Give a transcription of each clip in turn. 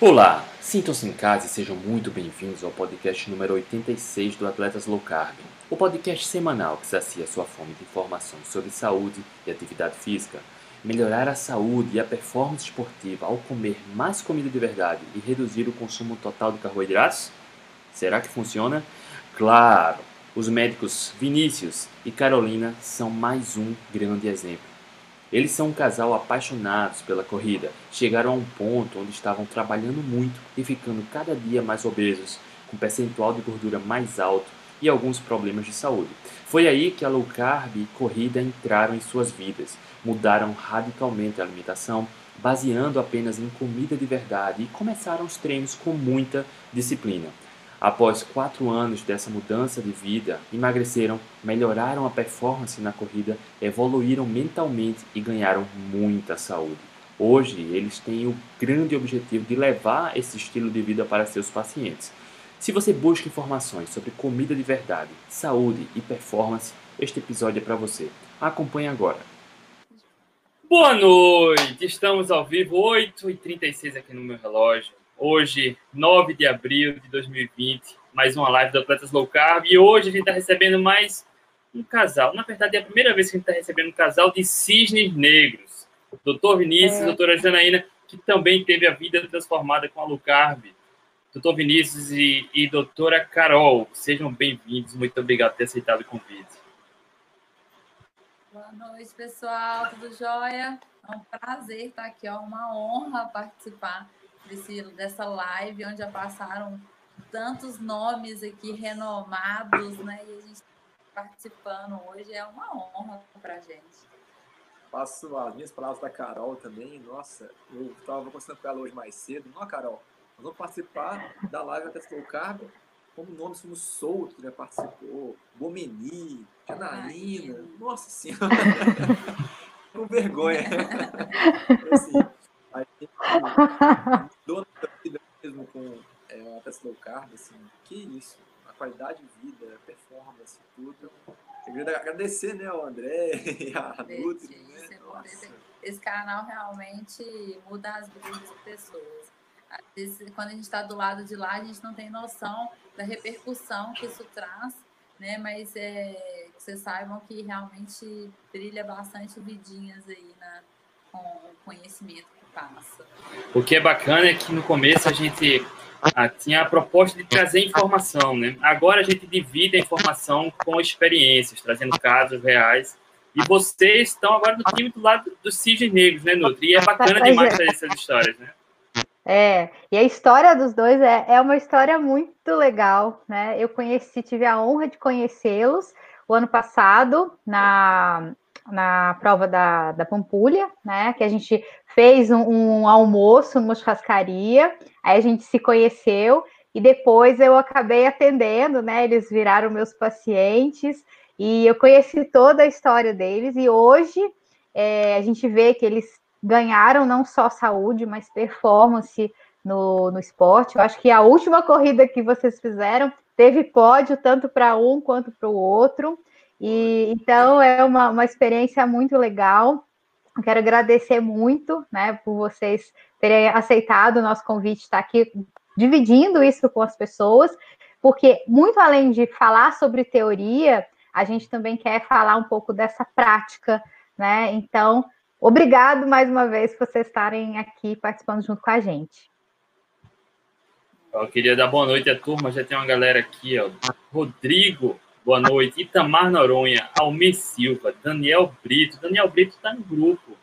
Olá, sintam-se em casa e sejam muito bem-vindos ao podcast número 86 do Atletas Low Carb, o podcast semanal que sacia sua fome de informações sobre saúde e atividade física. Melhorar a saúde e a performance esportiva ao comer mais comida de verdade e reduzir o consumo total de carboidratos? Será que funciona? Claro! Os médicos Vinícius e Carolina são mais um grande exemplo. Eles são um casal apaixonados pela corrida. Chegaram a um ponto onde estavam trabalhando muito e ficando cada dia mais obesos, com percentual de gordura mais alto e alguns problemas de saúde. Foi aí que a low carb e corrida entraram em suas vidas. Mudaram radicalmente a alimentação, baseando apenas em comida de verdade e começaram os treinos com muita disciplina. Após quatro anos dessa mudança de vida, emagreceram, melhoraram a performance na corrida, evoluíram mentalmente e ganharam muita saúde. Hoje, eles têm o grande objetivo de levar esse estilo de vida para seus pacientes. Se você busca informações sobre comida de verdade, saúde e performance, este episódio é para você. Acompanhe agora. Boa noite! Estamos ao vivo, 8h36 aqui no meu relógio. Hoje, 9 de abril de 2020, mais uma live do Atletas Low Carb. E hoje a gente está recebendo mais um casal. Na verdade, é a primeira vez que a gente está recebendo um casal de cisnes negros. Doutor Vinícius, é. doutora Janaína, que também teve a vida transformada com a Low Carb. Doutor Vinícius e, e doutora Carol, sejam bem-vindos. Muito obrigado por ter aceitado o convite. Boa noite, pessoal. Tudo jóia? É um prazer estar aqui, é uma honra participar desse, dessa live, onde já passaram tantos nomes aqui renomados, né? E a gente participando hoje é uma honra para a gente. Passo as minhas palavras da Carol também. Nossa, eu estava conversando com ela hoje mais cedo. Não, Carol, nós vamos participar da live da Testou Carbo como nomes como Souto já participou, Bomeni, Janaína. Nossa Senhora! com vergonha. assim, gente dona da vida mesmo com é, a Tesla Low Carb, assim, que isso, a qualidade de vida, a performance, tudo. Eu queria agradecer, né, ao André e a Nutri, né? Esse canal realmente muda as vidas das pessoas. Às vezes, quando a gente está do lado de lá, a gente não tem noção da repercussão que isso traz, né? Mas é, que vocês saibam que realmente brilha bastante vidinhas aí na, com o conhecimento passa. O que é bacana é que no começo a gente ah, tinha a proposta de trazer informação, né? Agora a gente divide a informação com experiências, trazendo casos reais. E vocês estão agora no time do lado dos cisnes negros, né, Nutri? E é bacana demais trazer essas histórias, né? É, e a história dos dois é, é uma história muito legal, né? Eu conheci, tive a honra de conhecê-los o ano passado na, na prova da, da Pampulha, né? Que a gente fez um, um, almoço numa churrascaria, aí a gente se conheceu e depois eu acabei atendendo, né? Eles viraram meus pacientes e eu conheci toda a história deles e hoje é, a gente vê que eles ganharam não só saúde, mas performance no, no esporte. Eu acho que a última corrida que vocês fizeram teve pódio tanto para um quanto para o outro. E então é uma, uma experiência muito legal. Quero agradecer muito, né, por vocês terem aceitado o nosso convite, estar aqui dividindo isso com as pessoas, porque muito além de falar sobre teoria, a gente também quer falar um pouco dessa prática, né? Então, obrigado mais uma vez por vocês estarem aqui participando junto com a gente. Eu queria dar boa noite à turma, já tem uma galera aqui, ó. Rodrigo, Boa noite. Itamar Noronha, Almir Silva, Daniel Brito. Daniel Brito está no grupo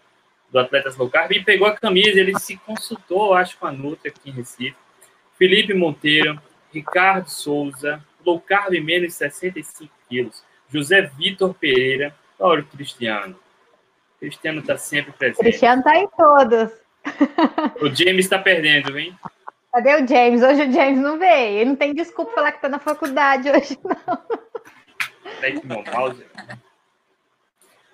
do Atletas Low Carb e pegou a camisa. Ele se consultou, acho, com a Nutri aqui em Recife. Felipe Monteiro, Ricardo Souza, Low Carb menos 65 quilos. José Vitor Pereira. Olha o Cristiano. O Cristiano está sempre presente. Cristiano está em todos. O James está perdendo, hein? Cadê o James? Hoje o James não veio. Ele não tem desculpa falar que está na faculdade hoje, não.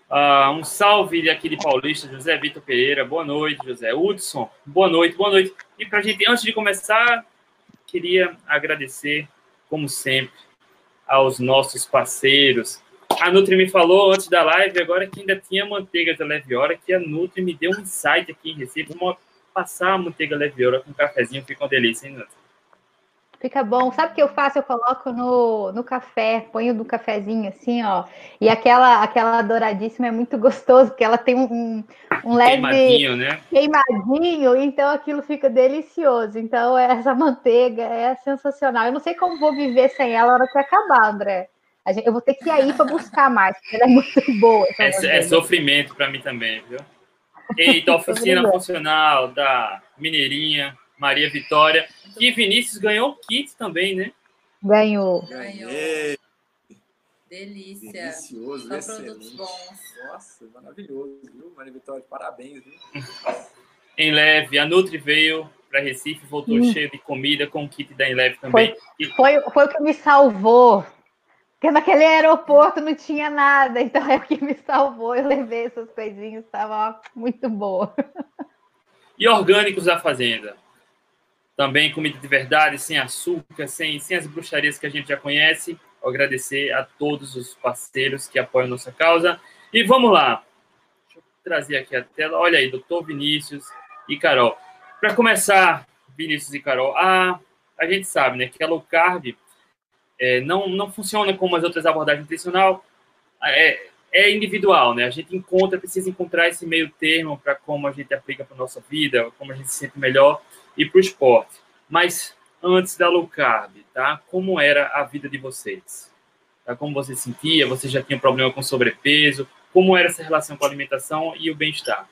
Uh, um salve aqui de Paulista, José Vitor Pereira. Boa noite, José. Hudson, boa noite, boa noite. E para gente, antes de começar, queria agradecer, como sempre, aos nossos parceiros. A Nutri me falou antes da live, agora que ainda tinha manteiga da Leve Hora, que a Nutri me deu um insight aqui em Recife, uma passar a manteiga leveoura com um cafezinho, fica uma delícia, hein, Nata? Fica bom. Sabe o que eu faço? Eu coloco no, no café, ponho no cafezinho assim, ó. E aquela aquela douradíssima é muito gostoso, porque ela tem um, um leve queimadinho, né? queimadinho, então aquilo fica delicioso. Então essa manteiga é sensacional. Eu não sei como vou viver sem ela na hora que acabar, André. Gente, eu vou ter que ir aí para buscar mais, porque ela é muito boa. É, é sofrimento para mim também, viu? Eita, oficina funcional da Mineirinha, Maria Vitória. E Vinícius ganhou o kit também, né? Ganhou. Ganhou. Delícia. Delicioso, Só excelente. produtos bons. Nossa, maravilhoso, viu? Maria Vitória, parabéns, viu? Em leve, a Nutri veio para Recife, voltou Hum. cheio de comida com o kit da Enleve também. E- Foi, foi o que me salvou. Porque naquele aeroporto não tinha nada, então é o que me salvou. Eu levei essas coisinhas, estava muito boa. E orgânicos da fazenda. Também comida de verdade, sem açúcar, sem, sem as bruxarias que a gente já conhece. Agradecer a todos os parceiros que apoiam nossa causa. E vamos lá. Deixa eu trazer aqui a tela. Olha aí, doutor Vinícius e Carol. Para começar, Vinícius e Carol, a, a gente sabe né, que a low carb é, não, não funciona como as outras abordagens nutricional. É, é individual, né? A gente encontra, precisa encontrar esse meio termo para como a gente aplica para nossa vida, como a gente se sente melhor e para o esporte. Mas antes da low carb, tá? Como era a vida de vocês? Tá? Como você se sentia? Você já tinha problema com sobrepeso? Como era essa relação com a alimentação e o bem-estar?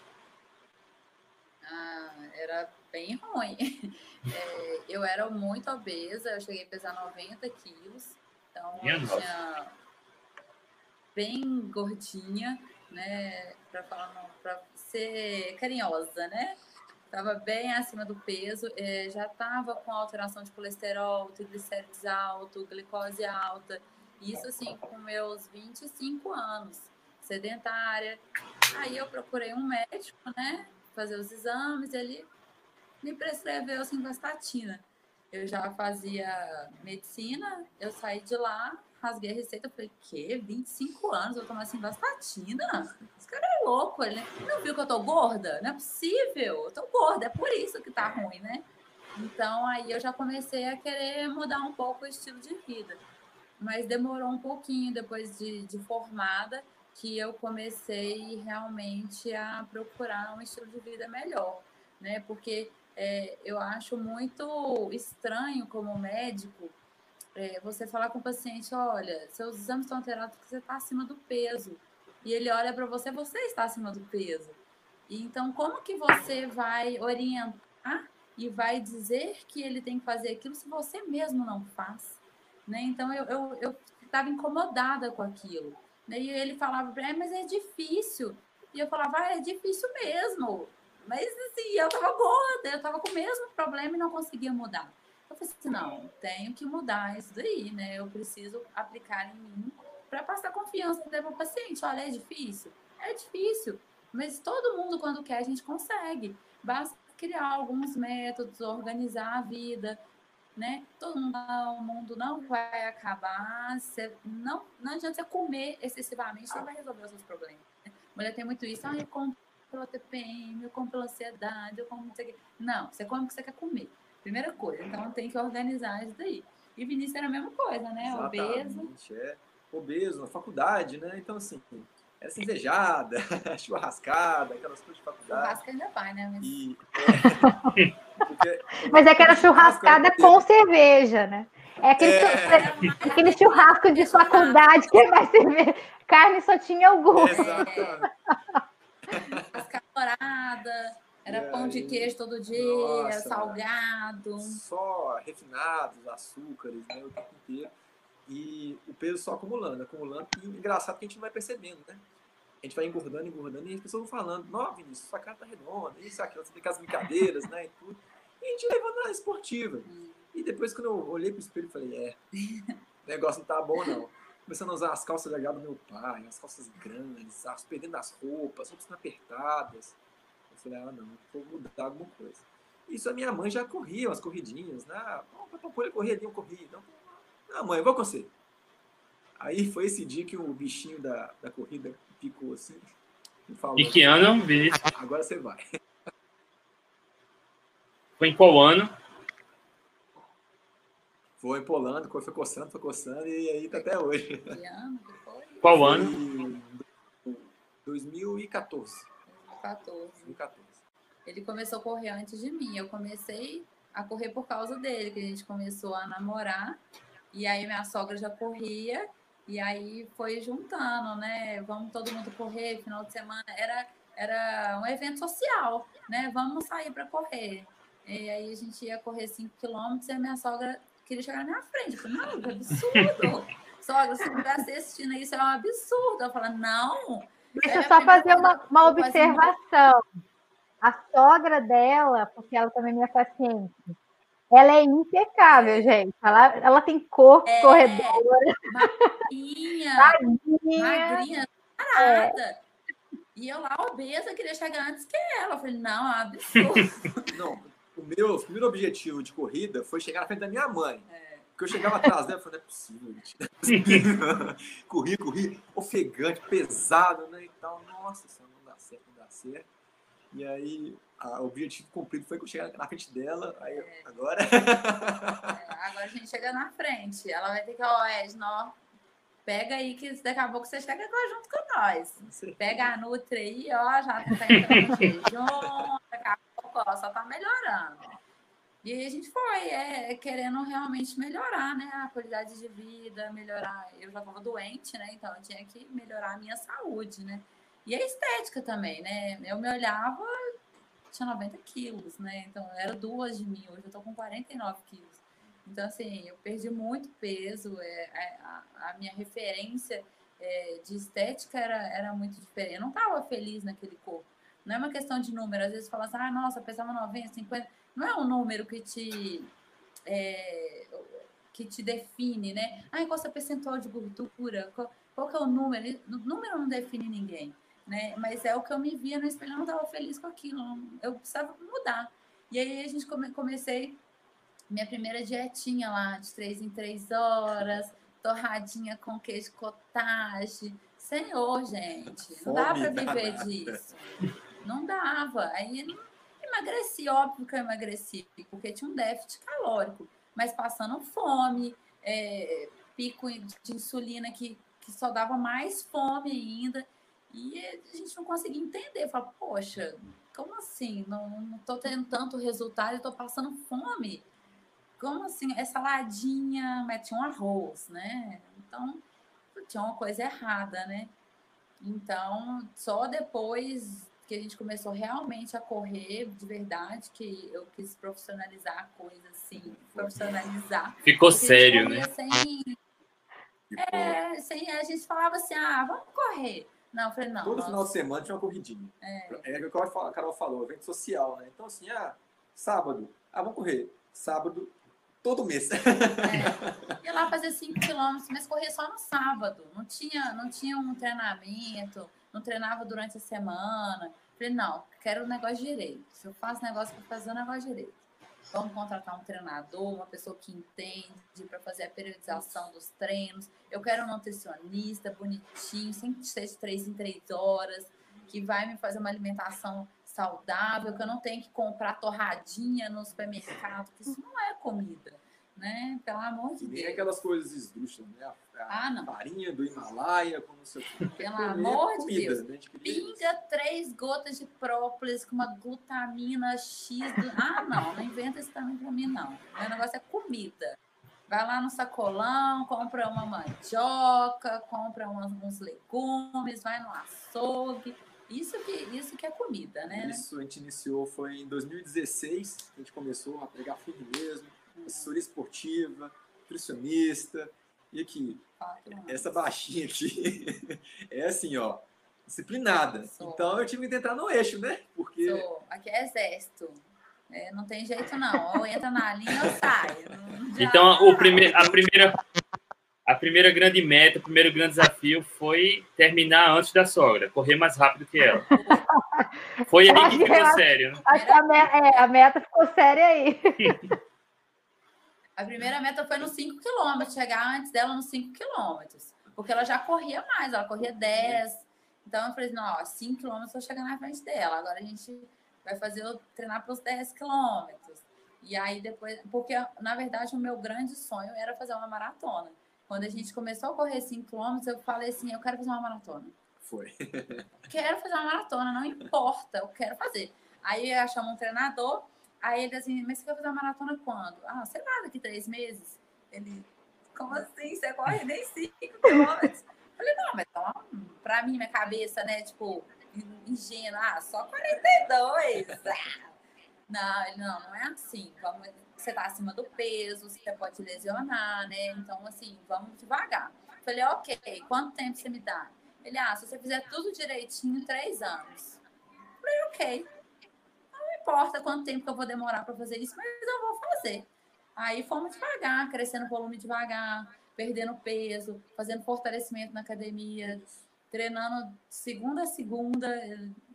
Ah, era bem ruim. É, eu era muito obesa, eu cheguei a pesar 90 quilos. Então, Minha eu nossa. tinha bem gordinha, né? Para falar, para ser carinhosa, né? Tava bem acima do peso, eh, já tava com alteração de colesterol, triglicérides alto, glicose alta. Isso assim, com meus 25 anos, sedentária. Aí eu procurei um médico, né? Fazer os exames, ele me prescreveu simvastatina. Eu já fazia medicina, eu saí de lá, rasguei a receita, falei, que? 25 anos, eu tomar simvastatina? Esse cara é louco, ele não viu que eu tô gorda? Não é possível, eu tô gorda, é por isso que tá ruim, né? Então aí eu já comecei a querer mudar um pouco o estilo de vida. Mas demorou um pouquinho depois de, de formada que eu comecei realmente a procurar um estilo de vida melhor, né? Porque é, eu acho muito estranho como médico é, você falar com o paciente, olha, seus exames estão alterados porque você está acima do peso. E ele olha para você, você está acima do peso. E então, como que você vai orientar e vai dizer que ele tem que fazer aquilo se você mesmo não faz? Né? Então, eu estava eu, eu incomodada com aquilo. Né? E ele falava, é, mas é difícil. E eu falava, ah, é difícil mesmo. Mas assim, eu tava gorda, eu tava com o mesmo problema e não conseguia mudar. Eu falei assim, não, tenho que mudar isso daí, né? Eu preciso aplicar em mim para passar confiança para o paciente. Olha, é difícil? É difícil. Mas todo mundo, quando quer, a gente consegue. Basta criar alguns métodos, organizar a vida, né? Todo mundo, o mundo não vai acabar. Não, não adianta você comer excessivamente, você vai resolver os seus problemas. Né? Mulher tem muito isso, ah, eu como pela TPM, eu como pela ansiedade, eu como não. Não, você come o que você quer comer. Primeira coisa, então tem que organizar isso daí. E Vinícius era a mesma coisa, né? Obeso. Exatamente, é. Obeso, na faculdade, né? Então, assim, era cervejada, churrascada, aquelas coisas de faculdade. Churrasco ainda vai, né? Mas... E, é, porque- Mas é que era churrascada com cerveja, né? É aquele, É. aquele churrasco de faculdade que é mais cerveja. Carne só tinha o gosto. Churrasca dourada, era E pão de queijo todo dia, Nossa. salgado. Só refinados, açúcares, né? O tempo inteiro. E o peso só acumulando, acumulando. E engraçado que a gente não vai percebendo, né? A gente vai engordando, engordando, e as pessoas vão falando, não, Vinícius, sua cara tá redonda, isso, aquilo, você as brincadeiras, né? E tudo. E a gente levando na esportiva. E depois, quando eu olhei pro espelho, falei, é, o negócio não tá bom, não. Começando a usar as calças legais do meu pai, as calças grandes, as perdendo as roupas, roupas apertadas. Eu falei, ah, não, vou mudar alguma coisa. Isso a minha mãe já corria umas corridinhas, né? Ah, o papai corria ali, eu corri. Não, não, mãe, eu vou com você. Aí foi esse dia que o bichinho da, da corrida picou assim e falou, E que ano, Vinícius? agora você vai. Foi em qual ano? Foi empolando, foi coçando, foi coçando e aí tá até hoje. Que ano que foi? Qual ano? 2014. 2014. 2014. Ele começou a correr antes de mim. Eu comecei a correr por causa dele, que a gente começou a namorar. E aí minha sogra já corria. E aí foi juntando, né? Vamos todo mundo correr, final de semana. Era, era um evento social, né? Vamos sair para correr. E aí a gente ia correr 5 quilômetros e a minha sogra queria chegar na minha frente. Eu falei, não, que absurdo. sogra, se você assistindo isso, é um absurdo. Eu falei, não. Deixa eu só fazer uma, uma observação. A sogra dela, porque ela também é minha paciente, ela é impecável, gente. Ela, ela tem corpo é, corredora. Magrinha. magrinha. Magrinha. Parada. É. E eu lá, obesa, queria chegar antes que ela. Eu falei, não, é absurdo. Não, o meu o primeiro objetivo de corrida foi chegar na frente da minha mãe. É. Porque eu chegava atrás dela e falei, não é possível, gente. Não é possível. corri, corri, ofegante, pesado, né? E tal. Nossa, isso não dá certo, não dá certo. E aí, o objetivo cumprido foi que eu chegar na frente dela. Aí, é. agora. É, agora a gente chega na frente. Ela vai ter que, ó, Edna, pega aí que daqui a pouco você chega junto com nós. Pega a Nutri aí, ó, já tá entrando jejum, daqui a pouco, ó, só tá melhorando. E aí a gente foi, é, querendo realmente melhorar, né, a qualidade de vida, melhorar. Eu já estava doente, né, então eu tinha que melhorar a minha saúde, né. E a estética também, né? Eu me olhava, tinha 90 quilos, né? Então era duas de mim, hoje eu tô com 49 quilos. Então, assim, eu perdi muito peso, é, é, a, a minha referência é, de estética era, era muito diferente. Eu não estava feliz naquele corpo. Não é uma questão de número. Às vezes fala assim, ah, nossa, pesava 90, 50. Não é um número que te, é, que te define, né? Ah, qual é o percentual de gordura? Qual, qual que é o número? O número não define ninguém né? Mas é o que eu me via no espelho, eu não estava feliz com aquilo, eu precisava mudar. E aí a gente come, comecei minha primeira dietinha lá, de três em três horas, torradinha com queijo cottage. Senhor, gente, não dá para viver disso. Não dava. Aí emagreci, óbvio que eu emagreci, porque tinha um déficit calórico, mas passando fome, é, pico de insulina que, que só dava mais fome ainda. E a gente não conseguia entender. Fala, poxa, como assim? Não estou tendo tanto resultado e estou passando fome. Como assim? É saladinha, mas tinha um arroz, né? Então, tinha uma coisa errada, né? Então, só depois que a gente começou realmente a correr de verdade, que eu quis profissionalizar a coisa, assim, profissionalizar. Ficou sério, né? Sem, é, sem, a gente falava assim, ah, vamos correr. Não, eu falei, não. Todo final de semana tinha uma corridinha. É. é o que a Carol falou, evento social, né? Então, assim, ah, sábado, ah, vamos correr. Sábado, todo mês. É. Ia lá fazer 5 quilômetros, mas corria só no sábado. Não tinha, não tinha um treinamento, não treinava durante a semana. Falei, não, quero o negócio direito. Se eu faço negócio, vou fazer o negócio direito. Vamos contratar um treinador, uma pessoa que entende para fazer a periodização dos treinos. Eu quero um nutricionista bonitinho, sem ser de três em três horas, que vai me fazer uma alimentação saudável, que eu não tenho que comprar torradinha no supermercado, que isso não é comida né? Pelo amor de Deus. Nem aquelas coisas esdrúxulas, né? A, ah, não. farinha do Himalaia, como se Pelo amor de Deus. Né? Pinga três gotas de própolis com uma glutamina X. Do... Ah, não, não inventa isso também pra mim, não. O negócio é comida. Vai lá no sacolão, compra uma mandioca, compra uns legumes, vai no açougue. Isso que, isso que é comida, né? Isso a gente iniciou, foi em 2016, a gente começou a pegar firme mesmo assessoria esportiva, nutricionista. E aqui, essa baixinha aqui é assim, ó, disciplinada. Sou. Então eu tive que entrar no eixo, né? Porque. Sou. Aqui é exército. É, não tem jeito, não. Ou entra na linha ou sai. então, o prime a, primeira, a primeira grande meta, o primeiro grande desafio foi terminar antes da sogra, correr mais rápido que ela. Foi aí que ficou sério. Né? Acho que a, meta, é, a meta ficou séria aí. A primeira meta foi nos 5 quilômetros, chegar antes dela nos 5 quilômetros. Porque ela já corria mais, ela corria 10. Então eu falei, não, 5 quilômetros eu chegar na frente dela. Agora a gente vai fazer eu treinar para os 10 quilômetros. E aí depois, porque na verdade o meu grande sonho era fazer uma maratona. Quando a gente começou a correr 5 km, eu falei assim, eu quero fazer uma maratona. Foi. quero fazer uma maratona, não importa, eu quero fazer. Aí eu chamo um treinador, aí ele assim, mas você quer fazer uma maratona quando? Ah, sei lá, daqui três meses. Ele, como assim? Você corre nem 5 quilômetros? Falei, não, mas então, pra mim, minha cabeça, né, tipo, ingênua, ah, só 42. Ah. Não, ele não, não é assim. Vamos, você tá acima do peso, você pode lesionar, né? Então, assim, vamos devagar. Falei, ok, quanto tempo você me dá? Ele, ah, se você fizer tudo direitinho, três anos. Falei, ok. Importa quanto tempo que eu vou demorar para fazer isso, mas eu vou fazer. Aí fomos devagar, crescendo o volume devagar, perdendo peso, fazendo fortalecimento na academia, treinando segunda a segunda.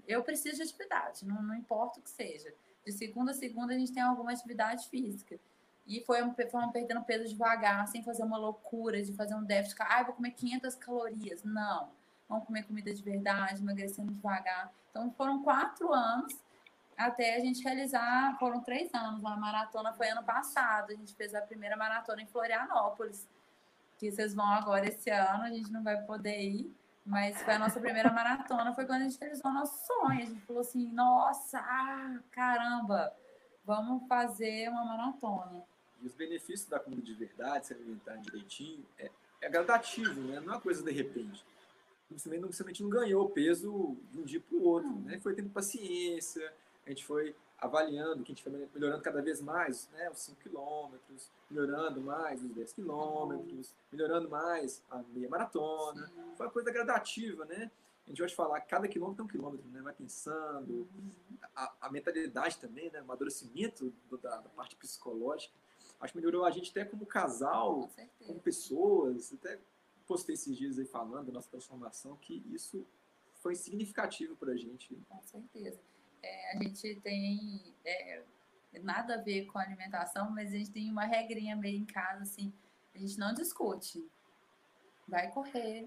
Eu preciso de atividade, não, não importa o que seja. De segunda a segunda a gente tem alguma atividade física. E foi fomos perdendo peso devagar, sem fazer uma loucura de fazer um déficit. Ah, vou comer 500 calorias. Não. Vamos comer comida de verdade, emagrecendo devagar. Então foram quatro anos até a gente realizar, foram três anos. A maratona foi ano passado. A gente fez a primeira maratona em Florianópolis que vocês vão agora esse ano, a gente não vai poder ir, mas foi a nossa primeira maratona, foi quando a gente realizou o nosso sonho. A gente falou assim, nossa, ah, caramba, vamos fazer uma maratona. E os benefícios da comida de verdade, se alimentar direitinho, é, é gradativo, né? Não é uma coisa de repente. Você não, não ganhou peso de um dia para o outro, né? Foi tendo paciência, a gente foi avaliando que a gente foi melhorando cada vez mais, né, os 5 quilômetros, melhorando mais os 10 quilômetros, melhorando mais a meia maratona. Sim. Foi uma coisa gradativa, né? A gente vai te falar, cada quilômetro é um quilômetro, né? Vai pensando, uhum. a, a, mentalidade também, né? O amadurecimento do, da, da, parte psicológica. Acho que melhorou a gente até como casal, Com como pessoas. Até postei esses dias aí falando da nossa transformação, que isso foi significativo para a gente. Com certeza é, a gente tem é, nada a ver com alimentação, mas a gente tem uma regrinha meio em casa, assim, a gente não discute. Vai correr,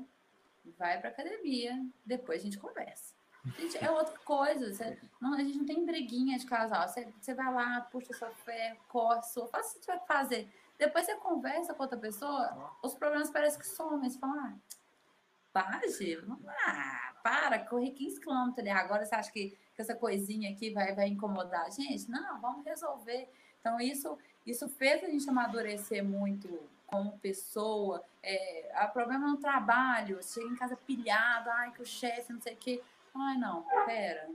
vai pra academia, depois a gente conversa. Gente, é outra coisa. Você, não, a gente não tem briguinha de casal. Você, você vai lá, puxa sua fé, corre, sua, faz o que você vai fazer. Depois você conversa com outra pessoa, os problemas parecem que somem. Você fala, ah, para, Gil, ah, para, corri 15 quilômetros ali. Agora você acha que essa coisinha aqui vai, vai incomodar a gente. Não, vamos resolver. Então, isso, isso fez a gente amadurecer muito como pessoa. É, há problema no trabalho, chega em casa pilhado, ai, que o chefe, não sei o quê. Ai, não, pera.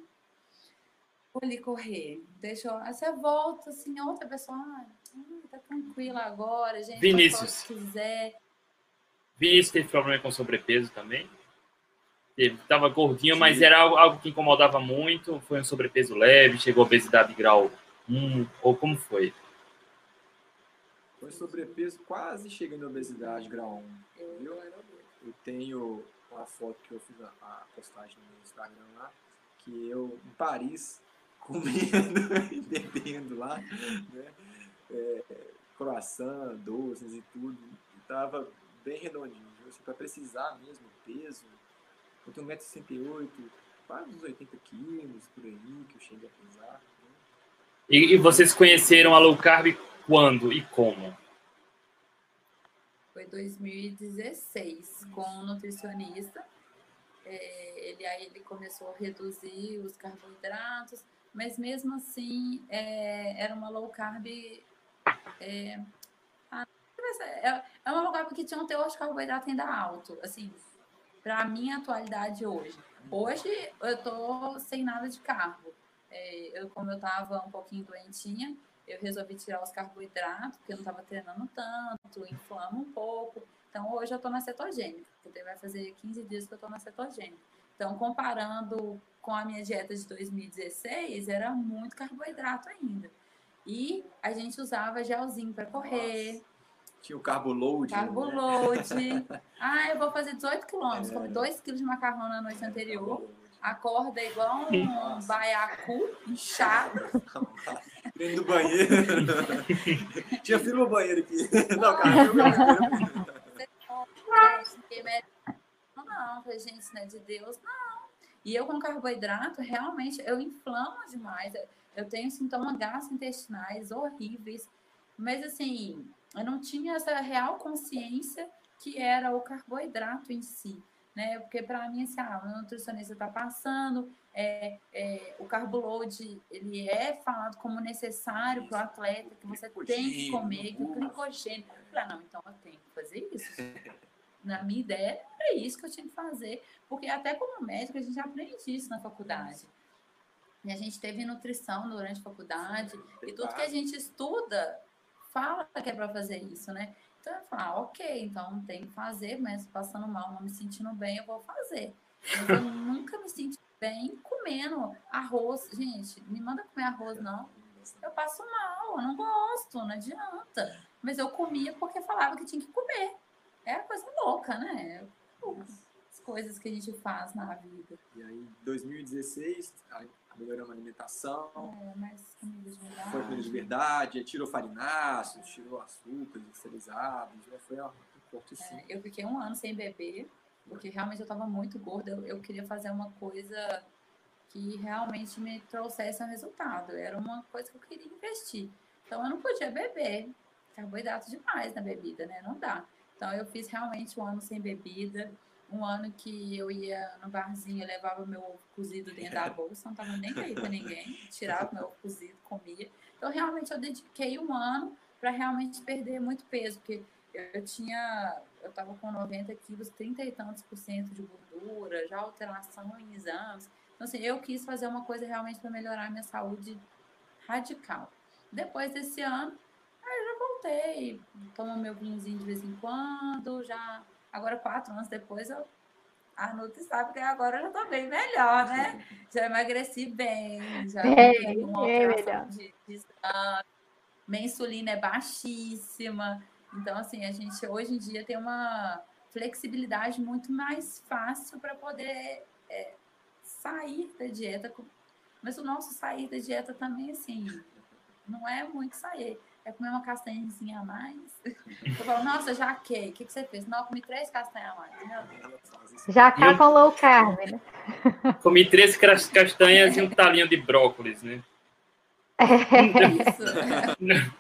Vou ali correr. Deixa eu... Aí você volta, assim, outra pessoa, ai, tá tranquila agora, gente. Vinícius. quiser. Vinícius teve problema com sobrepeso também? Teve, tava gordinho, mas era algo, algo, que incomodava muito. Foi um sobrepeso leve, chegou a obesidade grau 1, ou como foi? Foi sobrepeso quase chegando a obesidade grau 1. Viu? Eu tenho uma foto que eu fiz a, a postagem no Instagram lá, que eu em Paris comendo e bebendo lá, né? É, croissant, doces e tudo. E tava bem redondinho. Assim, para precisar mesmo peso, eu tenho 1,68m, quase uns 80 quilos por aí que eu cheguei a pesar. Né? E, e vocês conheceram a low carb quando e como? Foi 2016, com um nutricionista. É, ele aí ele começou a reduzir os carboidratos, mas mesmo assim é, era uma low carb. É, é, é uma low carb que tinha um teor de carboidrato ainda alto, assim, para a minha atualidade hoje. Hoje eu tô sem nada de carbo. É, eu, como eu estava um pouquinho doentinha, eu resolvi tirar os carboidratos, porque eu não estava treinando tanto, inflama um pouco. Então hoje eu estou na cetogênica, porque vai fazer 15 dias que eu estou na cetogênica. Então, comparando com a minha dieta de 2016, era muito carboidrato ainda. E a gente usava gelzinho para correr. Nossa. Tinha o carbo load. Carbo né? load. ah, eu vou fazer 18 quilômetros. É. Come 2 quilos de macarrão na noite anterior. Acorda igual um Nossa. baiacu, inchado. Dentro do banheiro. Tinha fila no banheiro aqui. Não, cara, eu não, não, gente, né, de Deus, não. E eu com carboidrato, realmente, eu inflamo demais. Eu tenho sintomas gastrointestinais horríveis. Mas, assim, eu não tinha essa real consciência que era o carboidrato em si. Né? Porque para mim, assim, ah, o nutricionista está passando, é, é, o carbo load ele é falado como necessário para o atleta, que você tem que comer, que o glicogênio. Eu falei, ah, não, então eu tenho que fazer isso. Na minha ideia, era isso que eu tinha que fazer, porque até como médico a gente aprende isso na faculdade. E a gente teve nutrição durante a faculdade, e tudo que a gente estuda fala que é para fazer isso, né? Então eu falo, ah, ok, então tem que fazer, mas passando mal, não me sentindo bem, eu vou fazer. Eu nunca me senti bem comendo arroz. Gente, me manda comer arroz, não. Eu passo mal, eu não gosto, não adianta. Mas eu comia porque falava que tinha que comer. É coisa louca, né? As coisas que a gente faz na vida. E aí, 2016, melhoramos a alimentação. É, mais de verdade. Foi comida de verdade, tirou farináceos, tirou açúcares industrializados, já foi um corte sim. É, eu fiquei um ano sem beber, porque realmente eu estava muito gorda. Eu, eu, queria fazer uma coisa que realmente me trouxesse um resultado. Era uma coisa que eu queria investir. Então eu não podia beber. Carboidrato demais na bebida, né? Não dá. Então eu fiz realmente um ano sem bebida um ano que eu ia no barzinho, eu levava meu ovo cozido dentro da bolsa, não tava nem aí para ninguém, tirava meu ovo cozido, comia. Então, realmente, eu dediquei um ano para realmente perder muito peso, porque eu tinha, eu tava com 90 quilos, 30 e tantos por cento de gordura, já alteração em exames. Então, assim, eu quis fazer uma coisa realmente para melhorar a minha saúde radical. Depois desse ano, aí eu já voltei, tomo meu vinhozinho de vez em quando, já Agora, quatro anos depois, eu, a Nutri sabe que agora eu já estou bem melhor, né? Já emagreci bem, já é, tenho uma é de, de exame, minha insulina é baixíssima. Então, assim, a gente hoje em dia tem uma flexibilidade muito mais fácil para poder é, sair da dieta. Mas o nosso sair da dieta também, assim, não é muito sair é comer uma castanhazinha a mais. Eu falo, nossa, já que, o que, que você fez? Não, eu comi três castanhas a mais. Já cá com low carb, né? Comi três castanhas e um talinho de brócolis, né? É.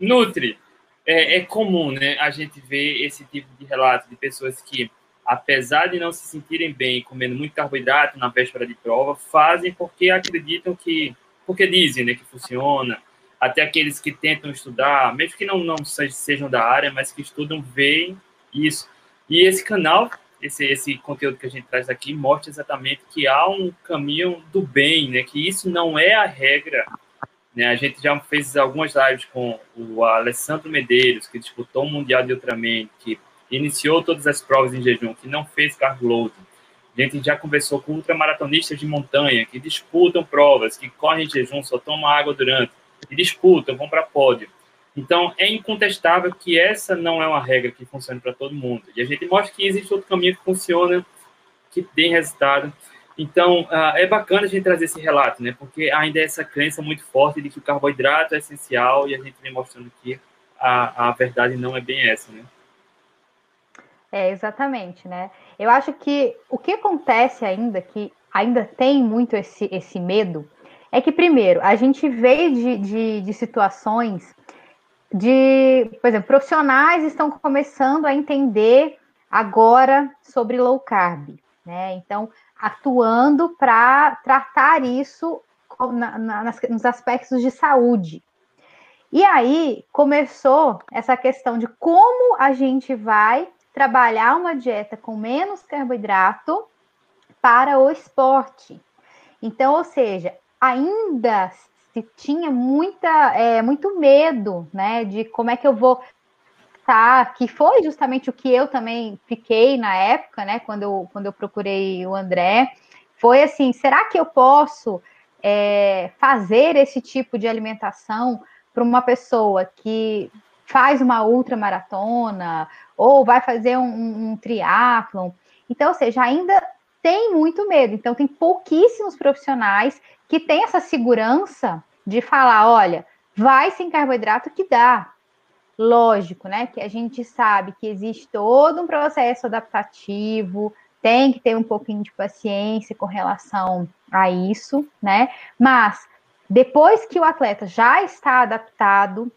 Nutri, é, é, comum, né, a gente ver esse tipo de relato de pessoas que, apesar de não se sentirem bem comendo muito carboidrato na véspera de prova, fazem porque acreditam que, porque dizem, né, que funciona, até aqueles que tentam estudar, mesmo que não, não sejam da área, mas que estudam, veem isso. E esse canal, esse, esse conteúdo que a gente traz aqui, mostra exatamente que há um caminho do bem, né? que isso não é a regra. Né? A gente já fez algumas lives com o Alessandro Medeiros, que disputou o Mundial de Ultraman, que iniciou todas as provas em jejum, que não fez carbo loading. A gente já conversou com ultramaratonistas de montanha, que disputam provas, que correm em jejum, só tomam água durante disputam, vão para pódio. Então, é incontestável que essa não é uma regra que funciona para todo mundo. E a gente mostra que existe outro caminho que funciona, que tem resultado. Então, uh, é bacana a gente trazer esse relato, né? Porque ainda é essa crença muito forte de que o carboidrato é essencial e a gente vem mostrando que a, a verdade não é bem essa, né? É, exatamente, né? Eu acho que o que acontece ainda, que ainda tem muito esse, esse medo, é que, primeiro, a gente veio de, de, de situações de, por exemplo, profissionais estão começando a entender agora sobre low carb, né? Então, atuando para tratar isso na, na, nos aspectos de saúde. E aí começou essa questão de como a gente vai trabalhar uma dieta com menos carboidrato para o esporte. Então, ou seja, ainda se tinha muita, é, muito medo, né, de como é que eu vou tá, que foi justamente o que eu também fiquei na época, né, quando eu, quando eu procurei o André, foi assim, será que eu posso é, fazer esse tipo de alimentação para uma pessoa que faz uma ultramaratona ou vai fazer um, um, um triatlon? Então, ou seja, ainda tem muito medo. Então, tem pouquíssimos profissionais que tem essa segurança de falar, olha, vai sem carboidrato que dá. Lógico, né? Que a gente sabe que existe todo um processo adaptativo, tem que ter um pouquinho de paciência com relação a isso, né? Mas depois que o atleta já está adaptado,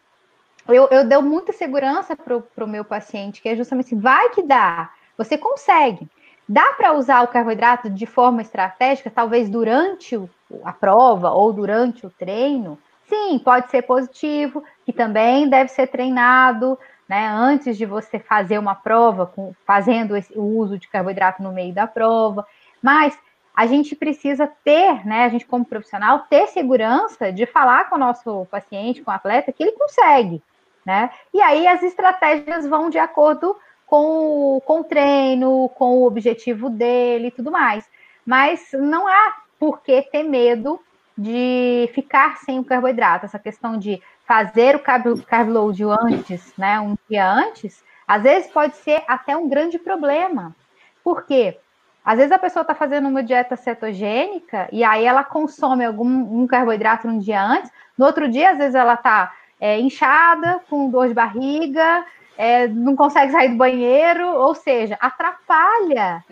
eu, eu dou muita segurança para o meu paciente, que é justamente assim, vai que dá, você consegue. Dá para usar o carboidrato de forma estratégica, talvez durante a prova ou durante o treino? Sim, pode ser positivo, que também deve ser treinado, né? Antes de você fazer uma prova, com, fazendo esse, o uso de carboidrato no meio da prova. Mas a gente precisa ter, né? A gente, como profissional, ter segurança de falar com o nosso paciente, com o atleta, que ele consegue, né? E aí as estratégias vão de acordo com o, com o treino, com o objetivo dele e tudo mais. Mas não há por que ter medo de ficar sem o carboidrato, essa questão de fazer o carb, carb load antes, né, um dia antes, às vezes pode ser até um grande problema. Por quê? Às vezes a pessoa está fazendo uma dieta cetogênica e aí ela consome algum um carboidrato um dia antes, no outro dia, às vezes, ela está é, inchada, com dor de barriga, é, não consegue sair do banheiro, ou seja, atrapalha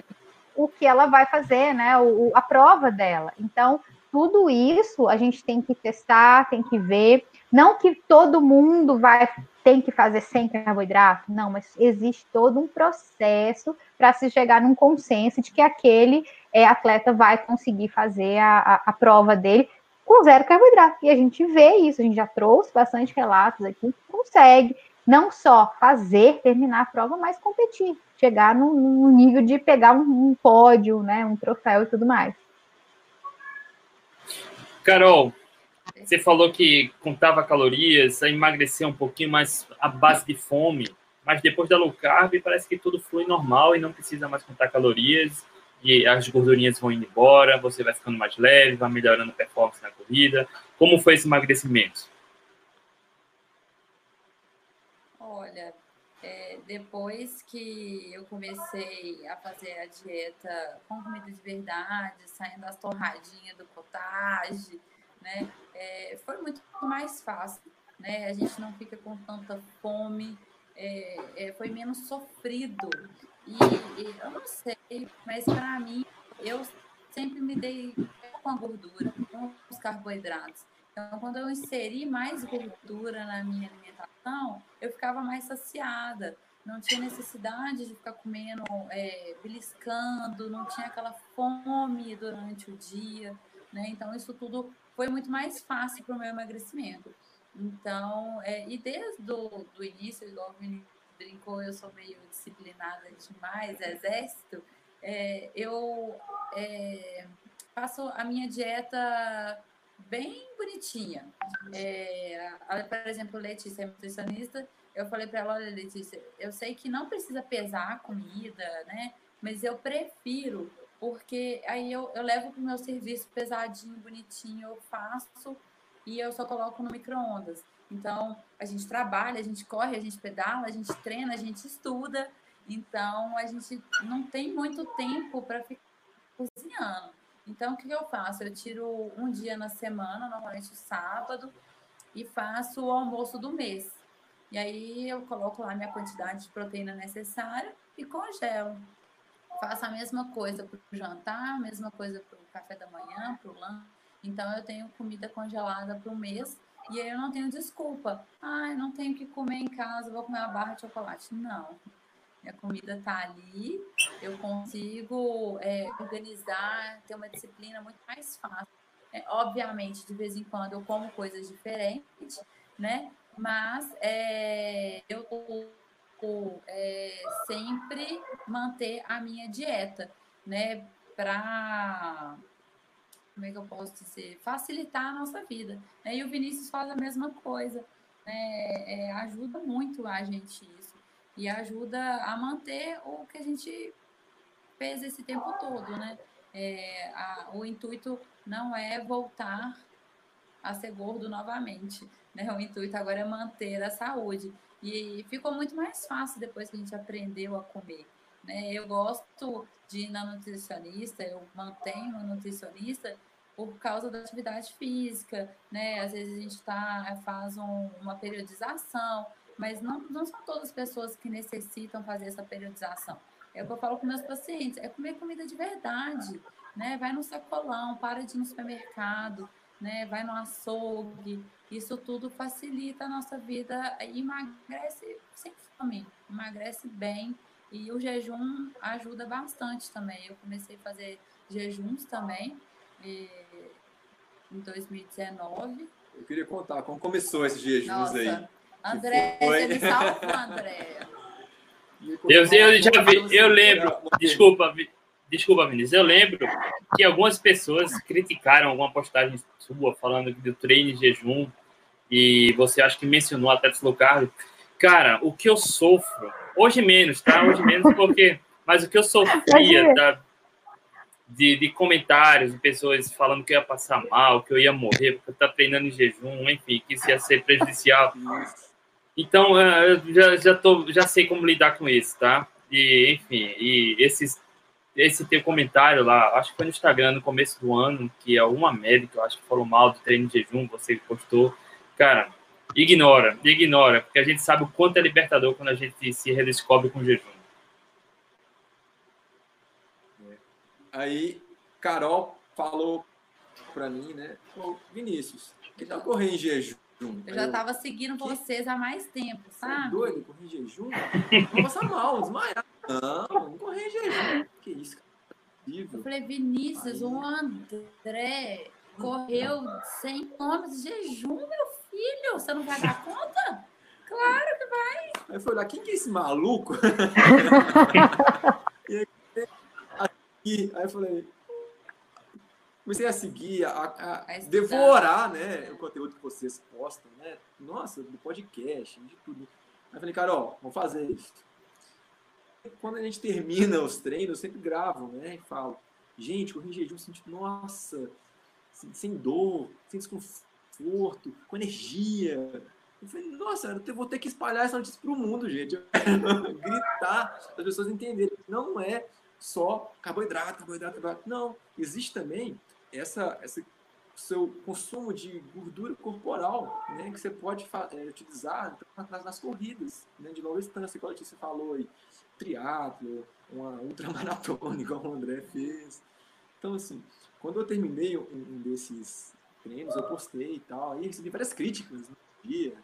o que ela vai fazer, né? O, a prova dela. Então, tudo isso a gente tem que testar, tem que ver. Não que todo mundo vai tem que fazer sem carboidrato, não, mas existe todo um processo para se chegar num consenso de que aquele é, atleta vai conseguir fazer a, a, a, prova dele com zero carboidrato. E a gente vê isso, a gente já trouxe bastante relatos aqui, consegue não só fazer, terminar a prova, mas competir, chegar no, no nível de pegar um, um pódio, né, um troféu e tudo mais. Carol, você falou que contava calorias, emagreceu um pouquinho, mas a base de fome. Mas depois da low carb, parece que tudo flui normal e não precisa mais contar calorias. E as gordurinhas vão indo embora, você vai ficando mais leve, vai melhorando a performance na corrida. Como foi esse emagrecimento? Olha, é, depois que eu comecei a fazer a dieta com comida de verdade, saindo das torradinhas do cottage, né, é, foi muito mais fácil, né? A gente não fica com tanta fome, é, é foi menos sofrido. E, e, eu não sei, mas para mim, eu sempre me dei com a gordura, com os carboidratos. Então, quando eu inseri mais gordura na minha alimentação, eu ficava mais saciada. Não tinha necessidade de ficar comendo, é, beliscando, não tinha aquela fome durante o dia. Né? Então, isso tudo foi muito mais fácil para o meu emagrecimento. Então, é, e desde do, início, igual o Vinícius brincou, eu sou meio disciplinada demais, exército, é, eu é, faço a minha dieta bem bonitinha. É, por exemplo, Letícia é nutricionista, eu falei para ela, olha, Letícia, eu sei que não precisa pesar a comida, né? Mas eu prefiro, porque aí eu, eu levo para o meu serviço pesadinho, bonitinho, eu faço e eu só coloco no micro-ondas. Então, a gente trabalha, a gente corre, a gente pedala, a gente treina, a gente estuda. Então, a gente não tem muito tempo para ficar cozinhando. Então, o que eu faço? Eu tiro um dia na semana, normalmente o sábado, e faço o almoço do mês. E aí eu coloco lá minha quantidade de proteína necessária e congelo. Faço a mesma coisa para o jantar, a mesma coisa para o café da manhã, para o lanche. Então eu tenho comida congelada para o mês e aí eu não tenho desculpa. Ah, eu não tenho que comer em casa, vou comer uma barra de chocolate. Não. Minha comida está ali, eu consigo é, organizar, ter uma disciplina muito mais fácil. É, obviamente, de vez em quando eu como coisas diferentes, né? Mas é, eu é, sempre manter a minha dieta, né? Para como é que eu posso dizer? Facilitar a nossa vida. Né? E o Vinícius faz a mesma coisa. Né? É, ajuda muito a gente. E ajuda a manter o que a gente fez esse tempo todo, né? É, a, o intuito não é voltar a ser gordo novamente, né? O intuito agora é manter a saúde. E ficou muito mais fácil depois que a gente aprendeu a comer. Né? Eu gosto de ir na nutricionista, eu mantenho a nutricionista por causa da atividade física, né? Às vezes a gente tá, faz um, uma periodização, mas não, não são todas as pessoas que necessitam fazer essa periodização. É o que eu falo com meus pacientes, é comer comida de verdade, né? Vai no sacolão, para de ir no supermercado, né? Vai no açougue. Isso tudo facilita a nossa vida e emagrece sem fome, emagrece bem. E o jejum ajuda bastante também. Eu comecei a fazer jejuns também em 2019. Eu queria contar como começou esses jejuns Nossa, aí. André, você me salvou, André. Eu, eu já vi, eu lembro, desculpa, desculpa, Vinícius, eu lembro que algumas pessoas criticaram alguma postagem sua falando do treino em jejum e você acha que mencionou até carb. Cara, o que eu sofro, hoje menos, tá? Hoje menos porque, mas o que eu sofria da, de, de comentários de pessoas falando que eu ia passar mal, que eu ia morrer porque eu estava treinando em jejum, enfim, que isso ia ser prejudicial. Então, é, eu já, já, tô, já sei como lidar com isso, tá? E, enfim, e esses, esse teu comentário lá, acho que foi no Instagram no começo do ano, que alguma médica, acho que falou mal do treino de jejum, você postou. Cara, ignora, ignora, porque a gente sabe o quanto é libertador quando a gente se redescobre com jejum. Aí, Carol falou para mim, né? Vinícius, que tal correr em jejum? Eu já estava seguindo que... vocês há mais tempo, sabe? É doido, correr em jejum? Vou passar mal, desmaiar. Não, não correr em jejum. Que isso, Eu falei, Vinícius, o André correu 100 quilômetros de jejum, meu filho. Você não vai dar conta? Claro que vai. Aí eu falei, quem que é esse maluco? e aí, aí eu falei, comecei a seguir, a, a, a devorar, né, o conteúdo que vocês postam, né? Nossa, do podcast, de tudo. Aí falei, Carol, vamos fazer isso. Quando a gente termina os treinos, eu sempre gravo, né? E falo, gente, corri em jejum, senti, nossa, sem, sem dor, sem desconforto, com energia. Eu falei, nossa, eu vou ter que espalhar essa notícia para o mundo, gente. Gritar, as pessoas entenderem. Não é só carboidrato, carboidrato, carboidrato. Não, existe também essa, essa seu consumo de gordura corporal, né, que você pode é, utilizar nas, nas, corridas, né, de longa distância, igual você falou aí, triatlo, uma ultramaratona, igual o André fez. Então, assim, quando eu terminei um, um desses treinos, eu postei e tal, aí recebi várias críticas no dia.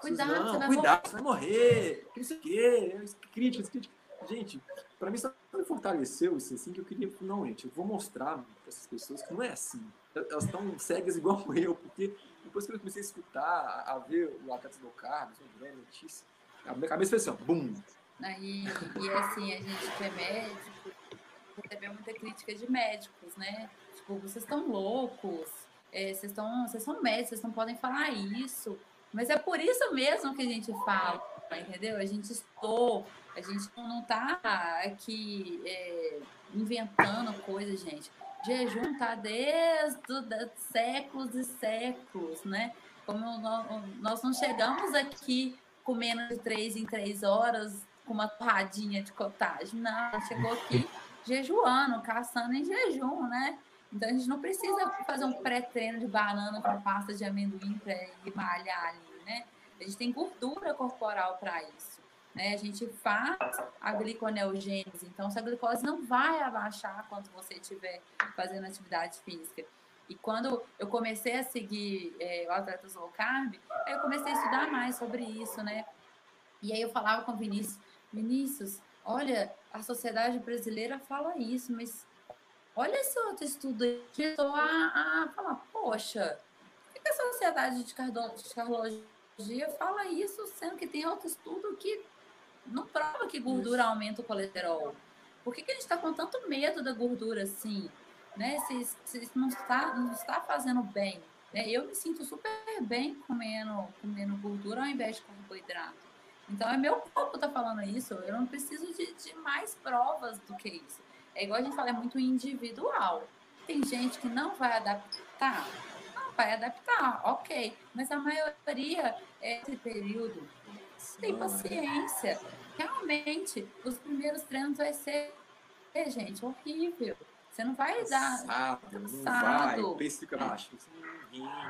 Cuidado, não, você vai cuidado, morrer. você vai morrer, que não sei o quê, críticas, críticas. Gente, para mim só me fortaleceu isso assim que eu queria, não, gente, eu vou mostrar para essas pessoas que não é assim. Elas estão cegas igual eu, porque depois que eu comecei a escutar, a, ver o Atletas do Carlos, o André, notícia, a minha cabeça fez assim, bum. Aí, e assim, a gente que é médico, recebeu muita crítica de médicos, né? Tipo, vocês estão loucos, é, vocês, estão, vocês são médicos, vocês não podem falar isso. Mas é por isso mesmo que a gente fala, entendeu? A gente estou a gente não está aqui é, inventando coisas, gente. Jejum tá desde séculos e séculos, né? Como nós não chegamos aqui comendo de três em três horas com uma torradinha de cotagem. Não, chegou aqui jejuando, caçando em jejum, né? Então a gente não precisa fazer um pré-treino de banana com pasta de amendoim para ir malhar ali, né? A gente tem gordura corporal para isso. Né? A gente faz a gliconeogênese, então essa glicose não vai abaixar quando você estiver fazendo atividade física. E quando eu comecei a seguir é, o Atletas Low Carb, eu comecei a estudar mais sobre isso, né? E aí eu falava com o Vinícius, Vinícius, olha, a sociedade brasileira fala isso, mas olha esse outro estudo aí, estou a, a falar, poxa, por que a sociedade de cardiologia fala isso, sendo que tem outro estudo que não prova que gordura aumenta o colesterol. Por que, que a gente está com tanto medo da gordura assim? Né? Se, se não, está, não está fazendo bem. Né? Eu me sinto super bem comendo, comendo gordura ao invés de carboidrato. Então, é meu corpo tá falando isso. Eu não preciso de, de mais provas do que isso. É igual a gente fala, é muito individual. Tem gente que não vai adaptar. Não vai adaptar, ok. Mas a maioria, esse período tem paciência. Realmente, os primeiros treinos vai ser, gente, horrível. Você não vai cansado, dar cansado. Não vai, fica baixo.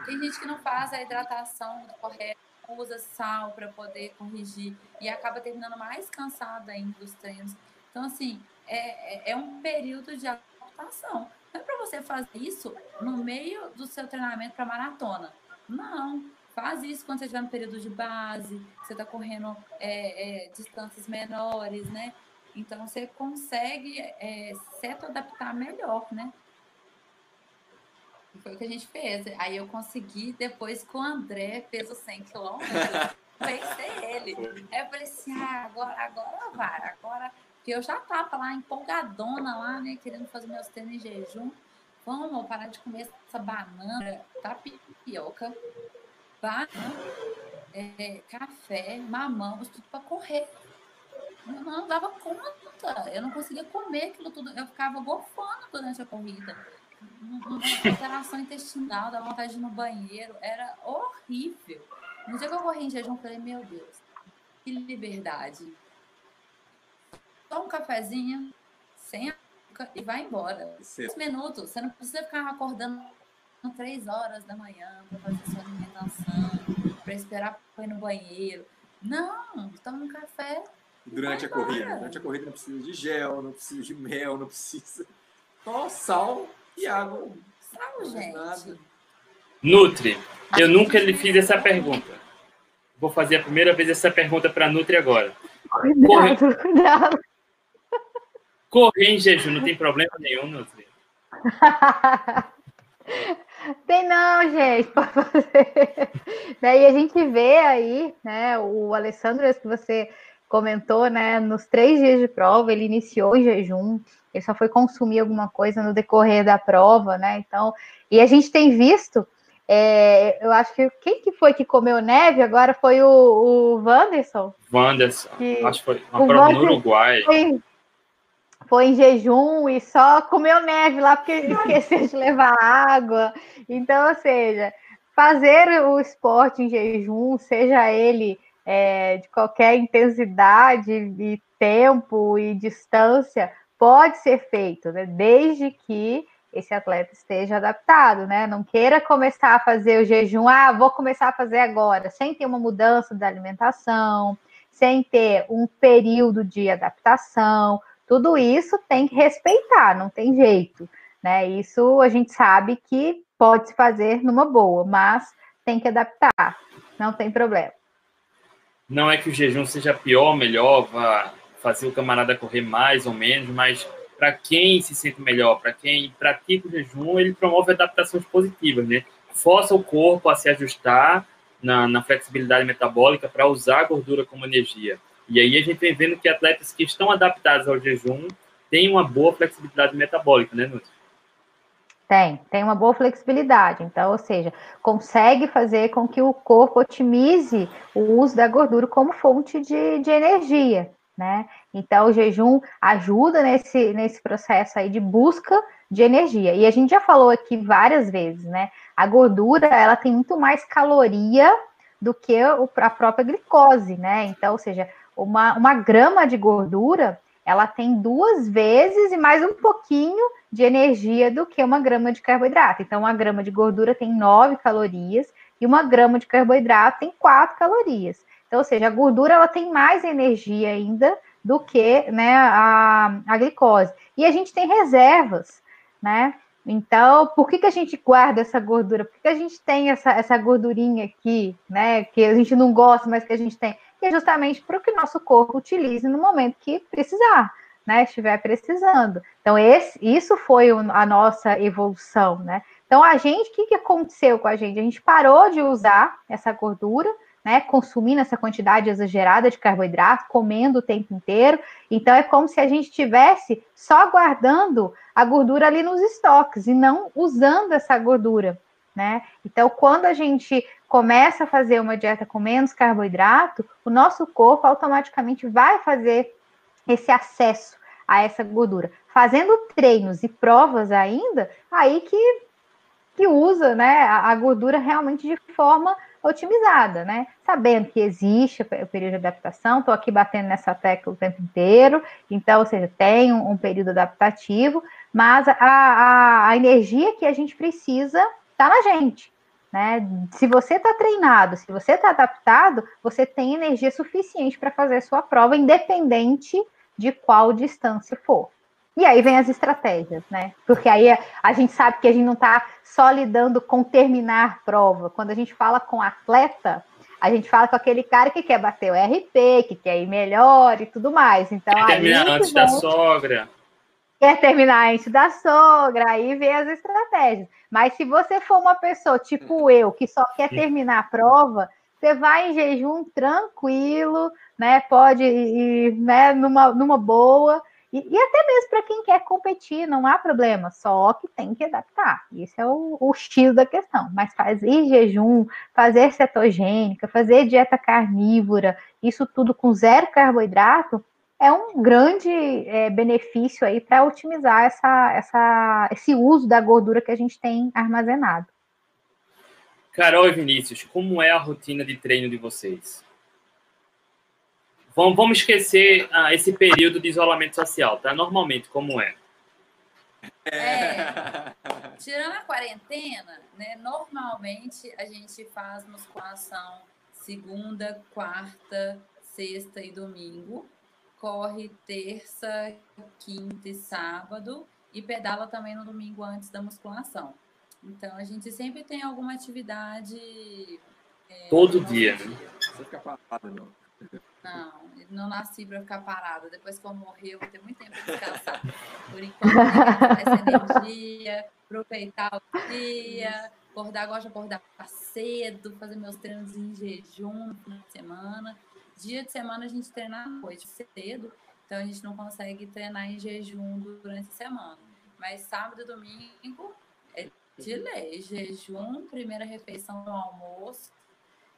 Tem gente que não faz a hidratação correta, usa sal para poder corrigir e acaba terminando mais cansado ainda dos treinos. Então, assim, é, é, é um período de adaptação. Não é para você fazer isso no meio do seu treinamento para maratona. Não. Faz isso quando você estiver no período de base, você está correndo é, é, distâncias menores, né? Então você consegue é, se adaptar melhor, né? Foi o que a gente fez. Aí eu consegui, depois com o André, fez os 100 quilômetros, vencer ele. Aí eu falei assim, ah, agora, agora vai, agora... Porque eu já tava lá empolgadona lá, né, querendo fazer meus treinos em jejum. Vamos parar de comer essa banana, tapioca, banana, é, café, mamão, tudo para correr. Eu não dava conta, eu não conseguia comer aquilo tudo, eu ficava gofando durante a corrida. Alteração intestinal, dava vontade de ir no banheiro, era horrível. No dia que eu corri em jejum, eu falei, meu Deus, que liberdade. Só um cafezinho, sem açúcar e vai embora. Cinco minutos, você não precisa ficar acordando três horas da manhã para fazer sua alimentação, para esperar para ir no banheiro. Não, toma um café. Durante a corrida. Durante a corrida não precisa de gel, não precisa de mel, não precisa. Só sal e água. Sal, gente. Nada. Nutri, eu nunca lhe fiz essa pergunta. Vou fazer a primeira vez essa pergunta para a Nutri agora. Cuidado, cuidado. Correr em jejum não tem problema nenhum, Nutri? Tem não, gente, para fazer. Daí a gente vê aí, né, o Alessandro, que você comentou, né, nos três dias de prova, ele iniciou em jejum, ele só foi consumir alguma coisa no decorrer da prova, né, então, e a gente tem visto, é, eu acho que, quem que foi que comeu neve agora foi o, o Wanderson? Wanderson, que, acho que foi uma prova no Uruguai. Foi em jejum e só comeu neve lá porque esqueceu de levar água. Então, ou seja, fazer o esporte em jejum, seja ele é, de qualquer intensidade e tempo e distância, pode ser feito, né? Desde que esse atleta esteja adaptado, né? Não queira começar a fazer o jejum, ah, vou começar a fazer agora, sem ter uma mudança da alimentação, sem ter um período de adaptação, tudo isso tem que respeitar, não tem jeito, né? Isso a gente sabe que pode se fazer numa boa, mas tem que adaptar, não tem problema. Não é que o jejum seja pior melhor, vá fazer o camarada correr mais ou menos, mas para quem se sente melhor, para quem pratica o jejum, ele promove adaptações positivas, né? Força o corpo a se ajustar na, na flexibilidade metabólica para usar a gordura como energia. E aí a gente vem vendo que atletas que estão adaptados ao jejum têm uma boa flexibilidade metabólica, né, Núcio? Tem, tem uma boa flexibilidade. Então, ou seja, consegue fazer com que o corpo otimize o uso da gordura como fonte de, de energia, né? Então, o jejum ajuda nesse, nesse processo aí de busca de energia. E a gente já falou aqui várias vezes, né? A gordura, ela tem muito mais caloria do que a própria glicose, né? Então, ou seja, uma, uma grama de gordura, ela tem duas vezes e mais um pouquinho de energia do que uma grama de carboidrato. Então, uma grama de gordura tem nove calorias e uma grama de carboidrato tem quatro calorias. Então, ou seja, a gordura ela tem mais energia ainda do que né, a, a glicose. E a gente tem reservas, né? Então, por que, que a gente guarda essa gordura? Por que, que a gente tem essa, essa gordurinha aqui, né? Que a gente não gosta, mas que a gente tem? Que é justamente para que o nosso corpo utilize no momento que precisar, né? Estiver precisando. Então, esse, isso foi a nossa evolução, né? Então, a gente, o que, que aconteceu com a gente? A gente parou de usar essa gordura, né, consumindo essa quantidade exagerada de carboidrato, comendo o tempo inteiro. Então é como se a gente estivesse só guardando a gordura ali nos estoques e não usando essa gordura, né? Então quando a gente começa a fazer uma dieta com menos carboidrato, o nosso corpo automaticamente vai fazer esse acesso a essa gordura. Fazendo treinos e provas ainda, aí que que usa, né, a gordura realmente de forma otimizada, né? Sabendo que existe o período de adaptação, estou aqui batendo nessa tecla o tempo inteiro, então, ou seja, tem um, um período adaptativo, mas a, a, a, energia que a gente precisa está na gente. Né? Se você está treinado, se você está adaptado, você tem energia suficiente para fazer a sua prova, independente de qual distância for. E aí vem as estratégias, né? Porque aí a gente sabe que a gente não está só lidando com terminar prova. Quando a gente fala com atleta, a gente fala com aquele cara que quer bater o RP, que quer ir melhor e tudo mais. Então, quer terminar antes da sogra. Quer terminar antes da sogra, aí vem as estratégias. Mas se você for uma pessoa tipo eu, que só quer terminar a prova, você vai em jejum tranquilo, né? Pode ir né, numa, numa boa e, e até mesmo para quem quer competir, não há problema, só que tem que adaptar. Esse é o, o X da questão. Mas fazer jejum, fazer cetogênica, fazer dieta carnívora, isso tudo com zero carboidrato, é um grande é, benefício aí para otimizar essa, essa, esse uso da gordura que a gente tem armazenado. Carol e Vinícius, como é a rotina de treino de vocês? Vamos, vamos esquecer ah, esse período de isolamento social, tá? Normalmente, como é? É, tirando a quarentena, né? Normalmente a gente faz musculação segunda, quarta, sexta e domingo. Corre terça, quinta e sábado. E pedala também no domingo antes da musculação. Então a gente sempre tem alguma atividade. É, Todo dia, né? Você fica parado, não. Não, não nasci para ficar parada. Depois que eu morrer, eu vou ter muito tempo para descansar. Por enquanto, essa energia, aproveitar o dia, acordar, gosto de acordar cedo, fazer meus treinos em jejum no final de semana. Dia de semana a gente treina à noite cedo, então a gente não consegue treinar em jejum durante a semana. Mas sábado e domingo é de lei, jejum, primeira refeição no almoço.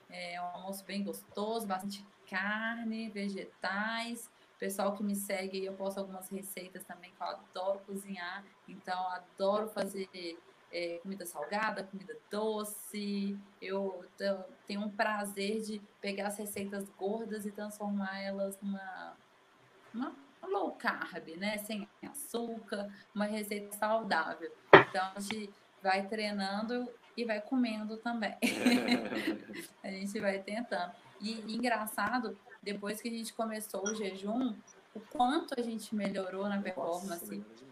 É um almoço bem gostoso, bastante carne, vegetais. Pessoal que me segue, eu posto algumas receitas também, que eu adoro cozinhar. Então, adoro fazer é, comida salgada, comida doce. Eu, tenho um prazer de pegar as receitas gordas e transformar elas numa, numa low carb, né? Sem açúcar, uma receita saudável. Então, a gente vai treinando e vai comendo também. a gente vai tentando. E, e engraçado, depois que a gente começou o jejum, o quanto a gente melhorou na performance. É,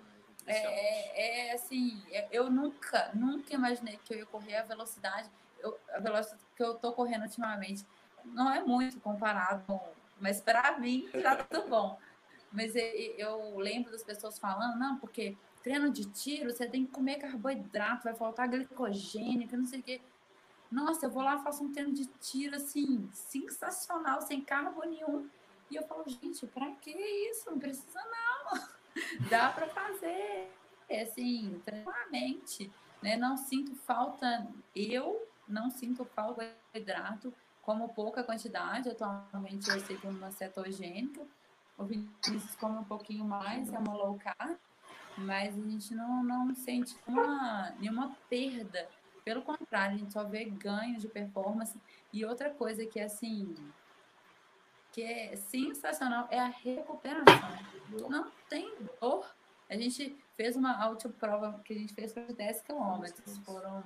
é, é, assim, é, eu nunca, nunca imaginei que eu ia correr a velocidade, eu, a velocidade que eu tô correndo ultimamente. Não é muito comparado com, mas para mim já tá bom. Mas eu, eu lembro das pessoas falando, não, porque treino de tiro, você tem que comer carboidrato, vai faltar glicogênio, que não sei o quê. Nossa, eu vou lá, faço um treino de tiro assim, sensacional, sem carbo nenhum. E eu falo, gente, pra que isso? Não precisa não. Dá para fazer. Assim, tranquilamente. Né? Não sinto falta, eu não sinto falta de hidrato, como pouca quantidade. Atualmente eu sigo uma cetogênica. O Vinícius come um pouquinho mais, é uma low carb, mas a gente não, não sente uma, nenhuma perda pelo contrário, a gente só vê ganhos de performance. E outra coisa que, assim, que é sensacional é a recuperação. Não tem dor. A gente fez uma autoprova que a gente fez para 10 quilômetros. Foram,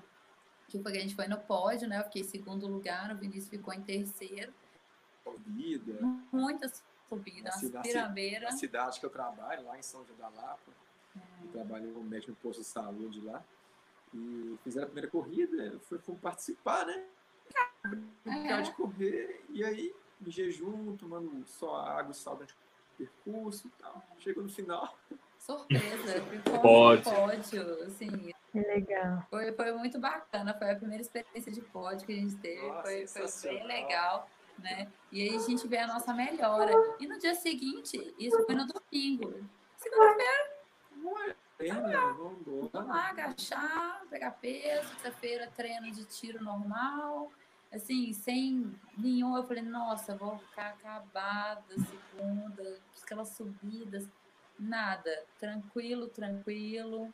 que foi que a gente foi no pódio, né? Eu fiquei em segundo lugar, o Vinícius ficou em terceiro. Subida. Muitas subidas, na pirambeira. Na cidade que eu trabalho, lá em São João da Lapa. É. Eu trabalho como médico no posto de saúde lá. E fizeram a primeira corrida, foi, fomos participar, né? Brincar de correr, e aí, em jejum, tomando só água e sal durante o percurso e tal. Chegou no final. Surpresa, ficou pódio. pódio, assim. Legal. Foi, foi muito bacana, foi a primeira experiência de pódio que a gente teve, Nossa, foi, foi bem legal. Né? E aí a gente vê a nossa melhora. E no dia seguinte, isso foi no domingo. Segunda-feira, Vamos lá, agachar, pegar peso, sexta-feira treino de tiro normal, assim, sem nenhum. Eu falei, nossa, vou ficar acabada segunda, aquelas subidas, nada, tranquilo, tranquilo,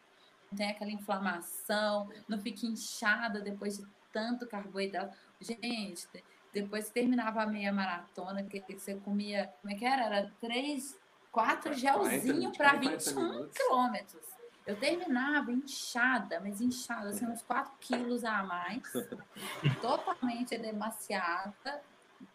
não tem aquela inflamação, não fica inchada depois de tanto carboidrato. Gente, depois que terminava a meia maratona, que você comia, como é que era? Era três, quatro gelzinhos para 21 quilômetros. Eu terminava inchada, mas inchada, assim, uns 4 quilos a mais, totalmente demasiada.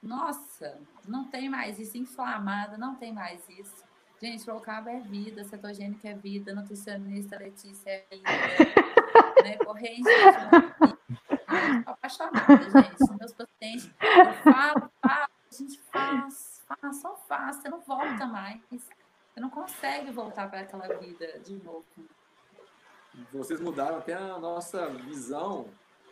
Nossa, não tem mais isso, inflamada, não tem mais isso. Gente, low carb é vida, cetogênica é vida, nutricionista Letícia é vida, né? Corrente é apaixonada, gente. Meus pacientes, eu falo, falo, a gente faz, faz, só faz, você não volta mais. Você não consegue voltar para aquela vida de novo. Vocês mudaram até a nossa visão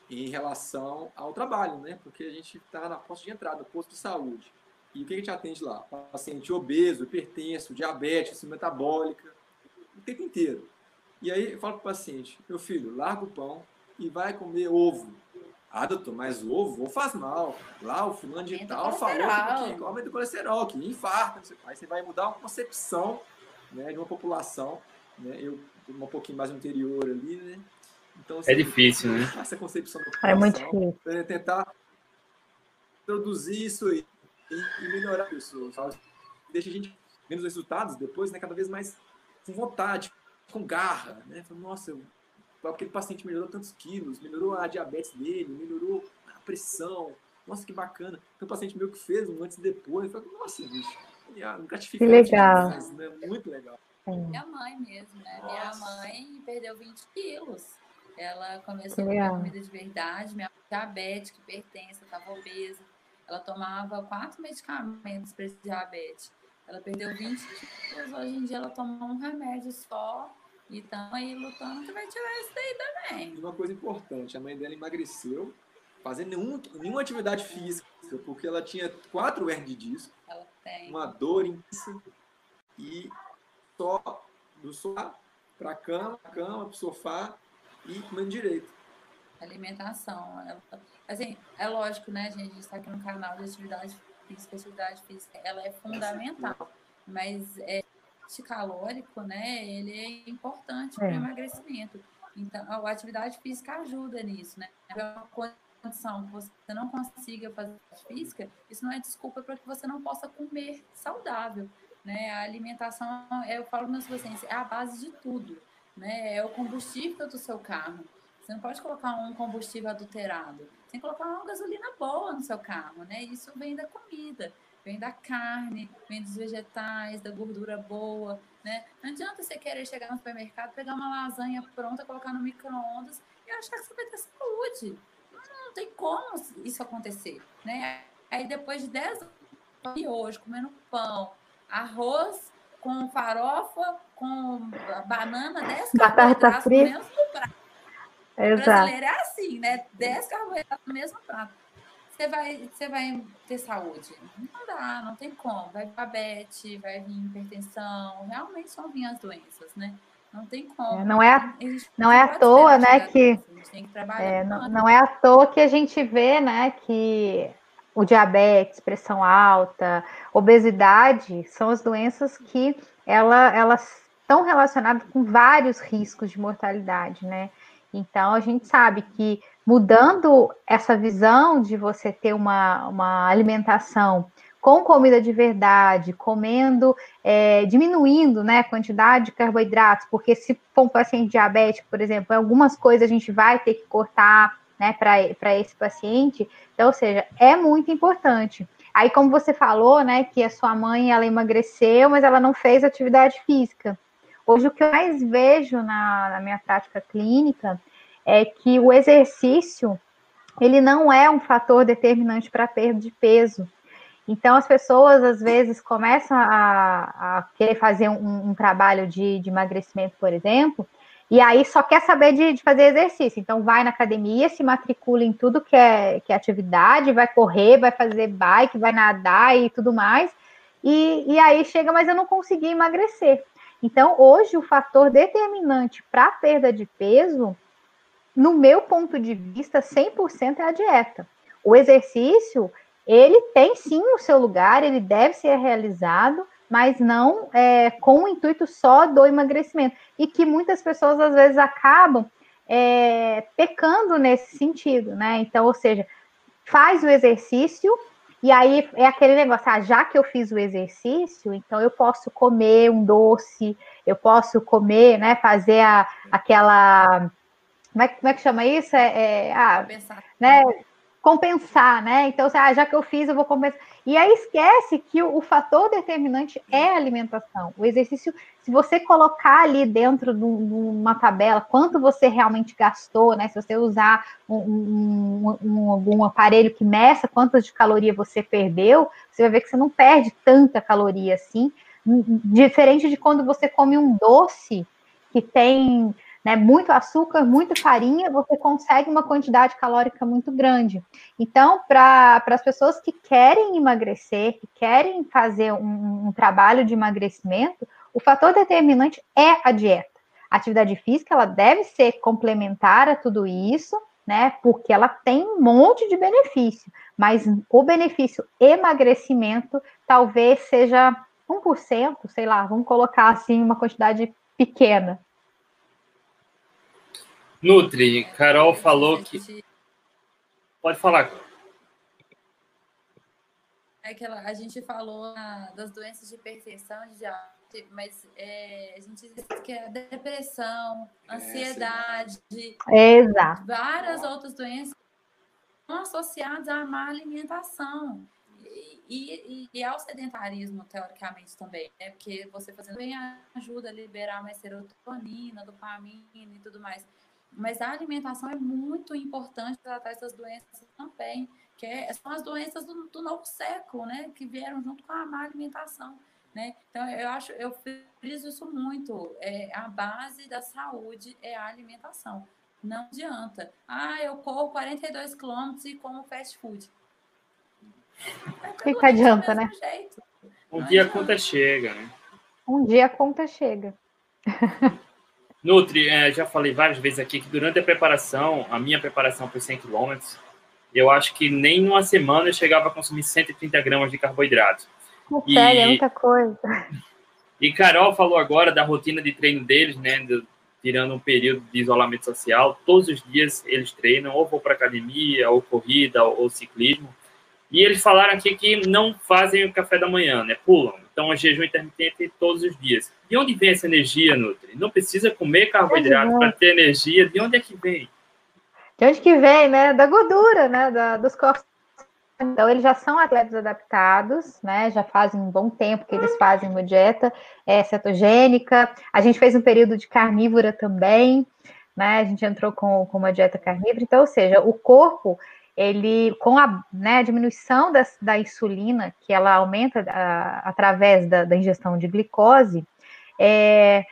em relação ao trabalho, né? Porque a gente está na posta de entrada, no posto de saúde. E o que a gente atende lá? Paciente obeso, hipertenso, diabetes, metabólica, o tempo inteiro. E aí eu falo para o paciente, meu filho, larga o pão e vai comer ovo. Ah, doutor, mas o ovo, ovo faz mal. Lá o fulano de tal falou que aumenta o colesterol, que infarta. Aí você vai mudar uma concepção né, de uma população, né, eu um pouquinho mais no interior ali, né? Então, assim, é difícil, né? Essa concepção da população, é muito difícil. tentar introduzir isso aí e, melhorar isso, sabe? Deixa a gente vendo os resultados depois, né, cada vez mais com vontade, com garra, né? Nossa, eu, aquele paciente melhorou tantos quilos, melhorou a diabetes dele, melhorou a pressão. Nossa, que bacana. Então o paciente meu que fez um antes e depois. Eu nossa, bicho, gratificante. Que legal. Demais, né? Muito legal. Minha mãe mesmo, né? Nossa. Minha mãe perdeu 20 quilos. Ela começou a comer comida de verdade, minha é diabética, hipertensa, estava obesa ela tomava quatro medicamentos para esse diabetes. Ela perdeu 20 quilos, hoje em dia ela toma um remédio só e estamos aí lutando que vai tirar isso daí também. Uma coisa importante, a mãe dela emagreceu fazendo nenhum, nenhuma atividade física, porque ela tinha quatro hernias de disco, ela tem. uma dor intensa e só do sofá para a cama, cama, para o sofá e comendo direito. Alimentação. Ela Assim, é lógico, né, gente? A gente está aqui no canal de atividade física. Atividade física, ela é fundamental. Mas é, calórico, né, ele é importante para o é. emagrecimento. Então, a atividade física ajuda nisso, né? É uma condição que você não consiga fazer física, isso não é desculpa para que você não possa comer saudável, né? A alimentação, eu falo para meus pacientes, é a base de tudo, né? É o combustível do seu carro. Você não pode colocar um combustível adulterado. Você tem que colocar uma gasolina boa no seu carro, né? Isso vem da comida, vem da carne, vem dos vegetais, da gordura boa, né? Não adianta você querer chegar no supermercado, pegar uma lasanha pronta, colocar no micro-ondas e achar que você vai ter saúde. Não, não tem como isso acontecer, né? Aí depois de 10 anos de hoje, comendo pão, arroz com farofa, com banana, 10 carboidratos frita. prato Exato. brasileiro é assim, né? 10 carboidratos no mesmo prato. Você vai, você vai ter saúde? Não dá, não tem como. Vai diabetes, vai vir hipertensão, realmente são vir as doenças, né? Não tem como. É, não é, não é à toa, né, que, que é, não, não é à toa que a gente vê, né, que o diabetes, pressão alta, obesidade são as doenças que ela, elas estão relacionadas com vários riscos de mortalidade, né? Então, a gente sabe que mudando essa visão de você ter uma, uma alimentação com comida de verdade, comendo, é, diminuindo né, a quantidade de carboidratos, porque se for um paciente diabético, por exemplo, algumas coisas a gente vai ter que cortar né, para esse paciente. Então, ou seja, é muito importante. Aí, como você falou, né, que a sua mãe ela emagreceu, mas ela não fez atividade física. Hoje, o que eu mais vejo na, na minha prática clínica é que o exercício ele não é um fator determinante para perda de peso. Então, as pessoas, às vezes, começam a, a querer fazer um, um trabalho de, de, emagrecimento, por exemplo, e aí só quer saber de, de, fazer exercício. Então, vai na academia, se matricula em tudo que é, que é atividade, vai correr, vai fazer bike, vai nadar e tudo mais, e, e aí chega, mas eu não consegui emagrecer. Então, hoje, o fator determinante para a perda de peso, no meu ponto de vista, 100% é a dieta. O exercício, ele tem sim o seu lugar, ele deve ser realizado, mas não é, com o intuito só do emagrecimento. E que muitas pessoas, às vezes, acabam é, pecando nesse sentido, né? Então, ou seja, faz o exercício e aí é aquele negócio, ah, já que eu fiz o exercício, então eu posso comer um doce, eu posso comer, né, fazer a, aquela. Como é, como é que chama isso? É, é ah, né, compensar, né? Então, ah, já que eu fiz, eu vou compensar. E aí esquece que o, o, fator determinante é a alimentação. O exercício, se você colocar ali dentro de, uma tabela quanto você realmente gastou, né? Se você usar um, um, um, algum aparelho que meça quantas de caloria você perdeu, você vai ver que você não perde tanta caloria assim. Diferente de quando você come um doce que tem né, muito açúcar, muita farinha, você consegue uma quantidade calórica muito grande. Então, para as pessoas que querem emagrecer, que querem fazer um, um trabalho de emagrecimento, o fator determinante é a dieta. A atividade física ela deve ser complementar a tudo isso, né? Porque ela tem um monte de benefício, mas o benefício emagrecimento talvez seja 1%, sei lá, vamos colocar assim uma quantidade pequena, Nutri, Carol falou que. Pode falar. É que ela, a gente falou das doenças de hipertensão, de, mas é, a gente diz que é depressão, ansiedade, Exato. várias outras doenças estão associadas à má alimentação. E, e, e, ao sedentarismo, teoricamente, também, né? Porque você fazendo bem ajuda a liberar mais serotonina, dopamina e tudo mais. Mas a alimentação é muito importante para tratar essas doenças também, que é, são as doenças do, do, novo século, né? Que vieram junto com a má alimentação. Né? Então, eu acho, eu friso isso muito. É, a base da saúde é a alimentação. Não adianta. Ah, eu corro 42 quilômetros e como fast food. O que, que adianta, né? Jeito. Um Não dia adianta. a conta chega, né? Um dia a conta chega. Nutri, é, já falei várias vezes aqui que durante a preparação, a minha preparação foi 100 km, eu acho que nem uma semana eu chegava a consumir 130 gramas de carboidrato. e, é muita coisa. E Carol falou agora da rotina de treino deles, né? Do, tirando um período de isolamento social. Todos os dias eles treinam, ou vão para academia, ou corrida, ou, ou ciclismo. E eles falaram aqui que não fazem o café da manhã, né? Pulam. Então, é jejum intermitente todos os dias. De onde vem essa energia, Nutri? Não precisa comer carboidrato para ter energia. De onde é que vem? De onde que vem, né? Da gordura, né? Da, dos corpos. Então, eles já são atletas adaptados, né? Já fazem um bom tempo que eles fazem uma dieta é, cetogênica. A gente fez um período de carnívora também, né? A gente entrou com, com uma dieta carnívora. Então, ou seja, o corpo ele com a, né, diminuição da, da, insulina, que ela aumenta a, através da, da, ingestão de glicose, é,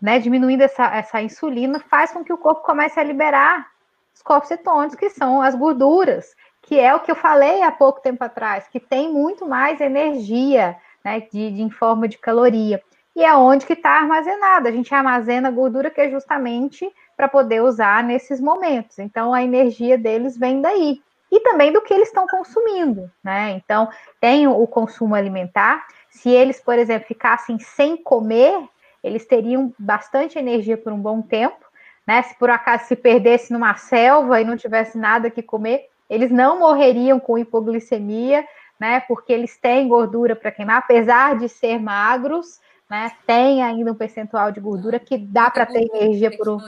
né, diminuindo essa, essa insulina, faz com que o corpo comece a liberar os corpos cetônicos, que são as gorduras, que é o que eu falei há pouco tempo atrás, que tem muito mais energia né, de, de, em forma de caloria. E é onde que está armazenada. A gente armazena gordura que é justamente para poder usar nesses momentos. Então, a energia deles vem daí. E também do que eles estão consumindo, né? Então, tem o consumo alimentar. Se eles, por exemplo, ficassem sem comer, eles teriam bastante energia por um bom tempo, né? Se por acaso se perdesse numa selva e não tivesse nada que comer, eles não morreriam com hipoglicemia, né? Porque eles têm gordura para queimar, apesar de ser magros, né? Tem ainda um percentual de gordura que dá para ter energia por um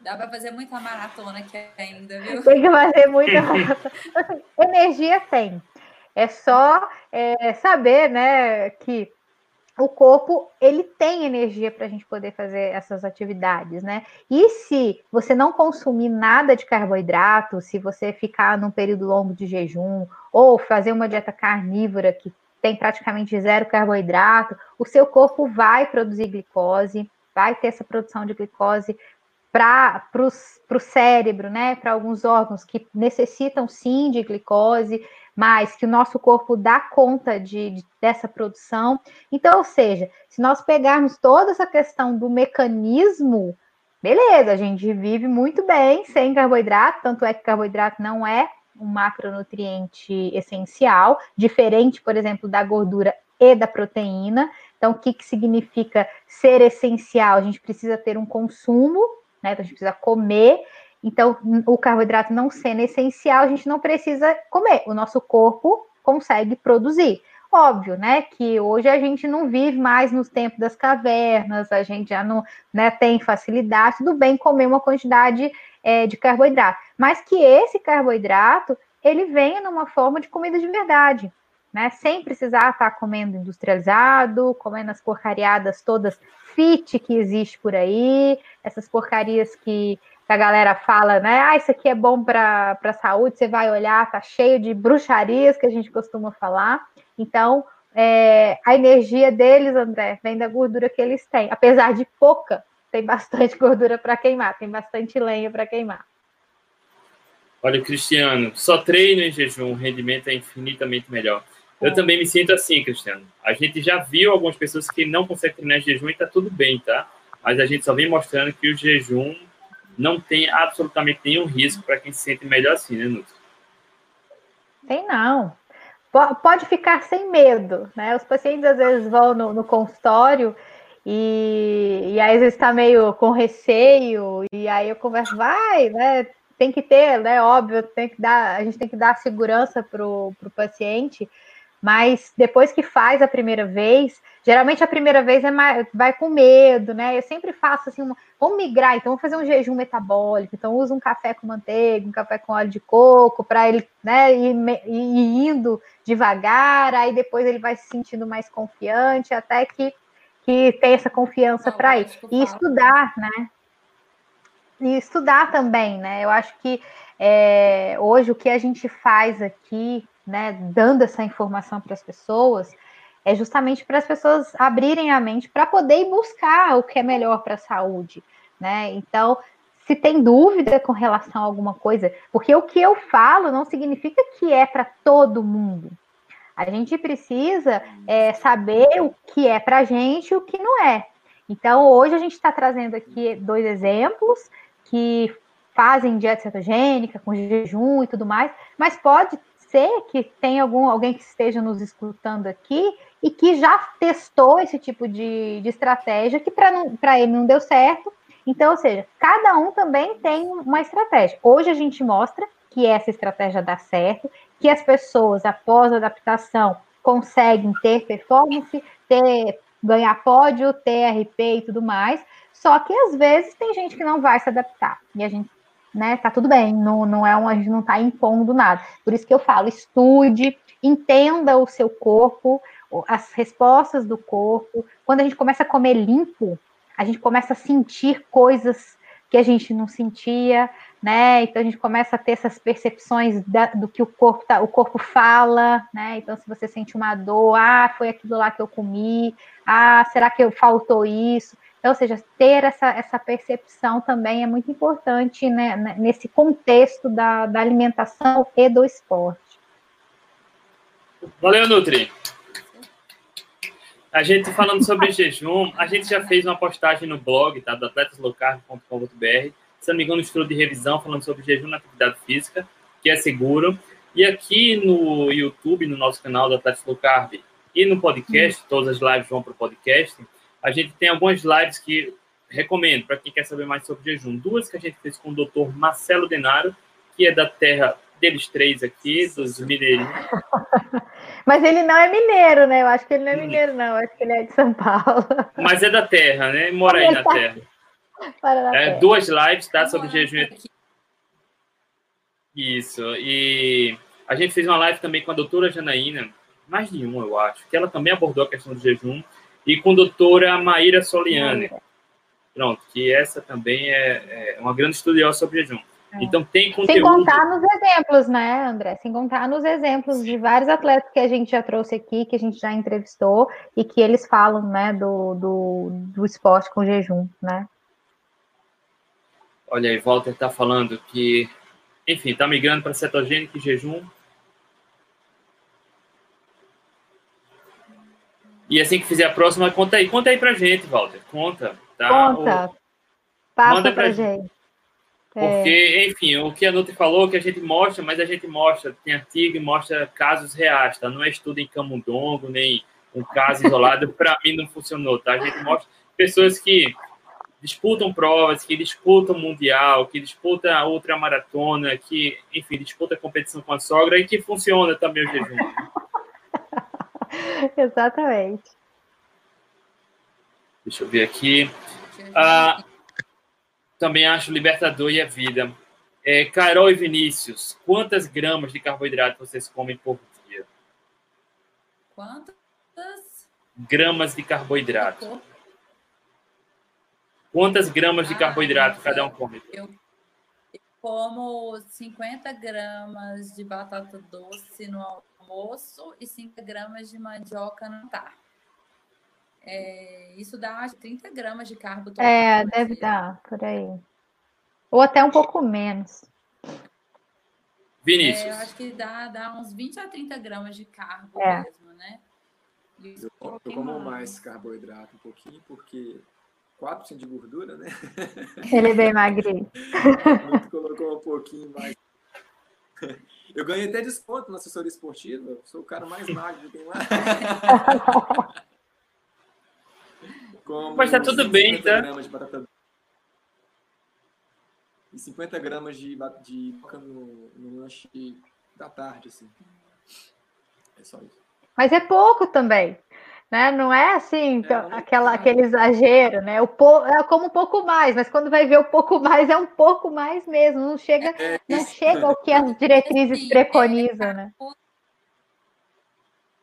Dá para fazer muita maratona aqui ainda, viu? Tem que fazer muita maratona. Energia tem. É só é, saber, né, que o corpo ele tem energia para a gente poder fazer essas atividades, né? E se você não consumir nada de carboidrato, se você ficar num período longo de jejum ou fazer uma dieta carnívora que tem praticamente zero carboidrato, o seu corpo vai produzir glicose, vai ter essa produção de glicose para o cérebro, né, para alguns órgãos que necessitam sim de glicose, mas que o nosso corpo dá conta de, de, dessa produção. Então, ou seja, se nós pegarmos toda essa questão do mecanismo, beleza, a gente vive muito bem sem carboidrato, tanto é que carboidrato não é um macronutriente essencial, diferente, por exemplo, da gordura e da proteína. Então, o que, que significa ser essencial? A gente precisa ter um consumo, né? Então, a gente precisa comer. Então, o carboidrato não sendo essencial, a gente não precisa comer. O nosso corpo consegue produzir. Óbvio, né, que hoje a gente não vive mais nos tempos das cavernas, a gente já não né, tem facilidade, tudo bem comer uma quantidade é, de carboidrato, mas que esse carboidrato ele venha numa forma de comida de verdade, né? Sem precisar estar comendo industrializado, comendo as porcariadas todas fit que existe por aí, essas porcarias que, a galera fala, né? Ah, isso aqui é bom para a saúde, você vai olhar, tá cheio de bruxarias que a gente costuma falar. Então, é, a energia deles, André, vem da gordura que eles têm. Apesar de pouca, tem bastante gordura para queimar, tem bastante lenha para queimar. Olha, Cristiano, só treino em jejum, o rendimento é infinitamente melhor. Eu também me sinto assim, Cristiano. A gente já viu algumas pessoas que não conseguem treinar em jejum e tá tudo bem, tá? Mas a gente só vem mostrando que o jejum não tem absolutamente nenhum risco para quem se sente melhor assim, né, Nutri? Tem não. Pode ficar sem medo, né? Os pacientes às vezes vão no, no consultório e, e aí às vezes está meio com receio, e aí eu converso, vai, né? Tem que ter, né? Óbvio, tem que dar, a gente tem que dar segurança para o paciente, mas depois que faz a primeira vez, geralmente a primeira vez é mais, vai com medo, né? Eu sempre faço assim, uma, vamos migrar, então vamos fazer um jejum metabólico, então usa um café com manteiga, um café com óleo de coco, para ele, né, ir, ir indo devagar, aí depois ele vai se sentindo mais confiante, até que, que tem essa confiança para ir. E estudar, né? E estudar também, né? Eu acho que é, hoje o que a gente faz aqui né, dando essa informação para as pessoas, é justamente para as pessoas abrirem a mente para poder buscar o que é melhor para a saúde, né? Então, se tem dúvida com relação a alguma coisa, porque o que eu falo não significa que é para todo mundo. A gente precisa é, saber o que é para a gente e o que não é. Então, hoje a gente está trazendo aqui dois exemplos que fazem dieta cetogênica, com jejum e tudo mais, mas pode que tem algum, alguém que esteja nos escutando aqui e que já testou esse tipo de, de estratégia que para ele não deu certo. Então, ou seja, cada um também tem uma estratégia. Hoje a gente mostra que essa estratégia dá certo, que as pessoas, após a adaptação, conseguem ter performance, ter, ganhar pódio, ter RP e tudo mais. Só que às vezes tem gente que não vai se adaptar. E a gente né? Tá tudo bem, não, não é um, a gente não está impondo nada. Por isso que eu falo, estude, entenda o seu corpo, as respostas do corpo. Quando a gente começa a comer limpo, a gente começa a sentir coisas que a gente não sentia, né? Então a gente começa a ter essas percepções da, do que o corpo tá, o corpo fala, né? Então se você sente uma dor, ah, foi aquilo lá que eu comi, ah, será que eu faltou isso? Então, ou seja, ter essa, essa percepção também é muito importante né, nesse contexto da, da alimentação e do esporte. Valeu, Nutri. A gente falando sobre jejum, a gente já fez uma postagem no blog, tá? Do atletaslocarb.com.br. Se não me engano, estudo de revisão falando sobre jejum na atividade física, que é seguro. E aqui no YouTube, no nosso canal do Atletas Low Carb, e no podcast, todas as lives vão para o podcast, a gente tem algumas lives que recomendo para quem quer saber mais sobre jejum. Duas que a gente fez com o doutor Marcelo Denaro, que é da terra deles três aqui, dos mineirinhos. Mas ele não é mineiro, né? Eu acho que ele não é mineiro, não. Eu acho que ele é de São Paulo. Mas é da terra, né? Mora aí na terra. É, duas lives, tá? Sobre jejum. Isso. E a gente fez uma live também com a doutora Janaína, mais de uma, eu acho, que ela também abordou a questão do jejum e com a doutora Maíra Soliane. Pronto, que essa também é, é uma grande estudiosa sobre jejum. É. Então tem conteúdo. Sem contar nos exemplos, né, André? Sem contar nos exemplos de vários atletas que a gente já trouxe aqui, que a gente já entrevistou e que eles falam, né, do, do, do esporte com jejum, né? Olha aí, Walter está falando que, enfim, está migrando para cetogênico e jejum E assim que fizer a próxima, conta aí. Conta aí pra gente, Walter. Conta. Tá? Conta. O... Passa Manda pra, pra gente. Porque, é. enfim, o que a Nutri falou, que a gente mostra, mas a gente mostra, tem artigo e mostra casos reais, tá? Não é estudo em camundongo, nem um caso isolado. para mim não funcionou, tá? A gente mostra pessoas que disputam provas, que disputam mundial, que disputam a ultramaratona, que, enfim, disputam a competição com a sogra e que funciona também o jejum. Exatamente. Deixa eu ver aqui. Ah, Também acho libertador e a vida. É, Carol e Vinícius, quantas gramas de carboidrato vocês comem por dia? Quantas? Gramas de carboidrato. Quantas gramas de carboidrato ah, cada um come? Eu, eu como 50 gramas de batata doce no almoço e 5 gramas de mandioca no tarde. É, isso dá 30 gramas de carbo. É, deve dia. dar, por aí. Ou até um pouco menos. Vinícius. É, eu acho que dá, dá uns 20 a 30 gramas de carbo é. mesmo, né? eu, eu como mais. mais carboidrato um pouquinho, porque 4% de gordura, né? Ele é bem magrinho. colocou um pouquinho mais. Eu ganhei até desconto na assessoria esportiva. Sou o cara mais magro que tem lá. Mas tá tudo bem, tá? Gramas de batata e 50 gramas de, de no, no lanche da tarde, assim. É só isso. Mas é pouco também. Né? Não é assim, é, aquela, aquele exagero, né? O po, é como um pouco mais, mas quando vai ver o pouco mais, é um pouco mais mesmo, não chega, é, não chega ao que as diretrizes preconizam, né?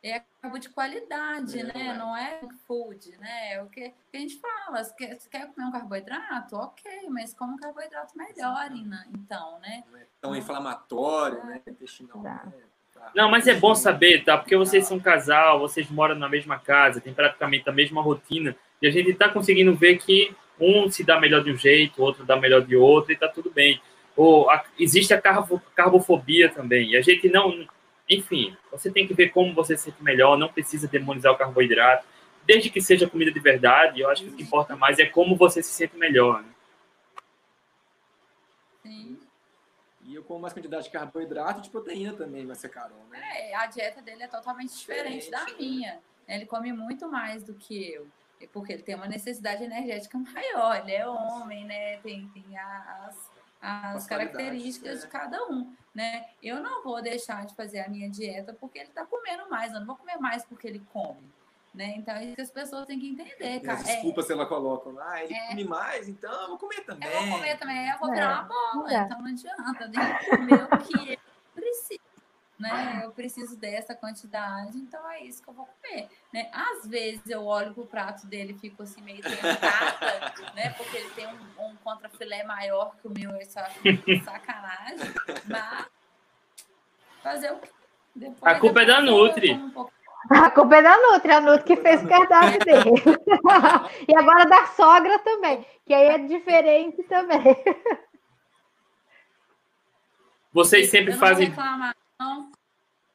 é carbo de qualidade, é, né? Não é food, né? É o que, a gente fala. Se quer, quer comer um carboidrato, ok, mas como um carboidrato melhor, então, né? Não é tão inflamatório, né? Intestinal. Né? Tá. Não, mas é bom saber, tá? Porque vocês são casal, vocês moram na mesma casa, tem praticamente a mesma rotina, e a gente está conseguindo ver que um se dá melhor de um jeito, o outro dá melhor de outro, e tá tudo bem. Ou a, existe a carbo, carbofobia também, e a gente não enfim, você tem que ver como você se sente melhor, não precisa demonizar o carboidrato, desde que seja comida de verdade, eu acho que o que importa mais é como você se sente melhor. Né? Sim. Eu como mais quantidade de carboidrato e de proteína também, vai ser Carol, né? É, a dieta dele é totalmente diferente, diferente. da minha. Ele come muito mais do que eu porque ele tem uma necessidade energética maior, ele é homem, né? Tem, tem as, as características é. de cada um, né? Eu não vou deixar de fazer a minha dieta porque ele está comendo mais, eu não vou comer mais porque ele come. Né? Então, é isso que as pessoas têm que entender, cara. Desculpa é, se ela coloca lá, ah, ele é, come mais, então eu vou comer também. Eu vou comer também, eu vou virar uma bola, então não adianta, eu tenho que comer o que eu preciso né? Eu preciso dessa quantidade, então é isso que eu vou comer, né? Às vezes eu olho pro prato dele e fico assim meio tentada, né? Porque ele tem um, um contrafilé maior que o meu, essa sacanagem, mas fazer o quê? Depois a culpa é da Nutri. Um a culpa é da Nutri, a Nutri que fez o cardápio dele. e agora da sogra também, que aí é diferente também. Vocês sempre fazem. Reclamar.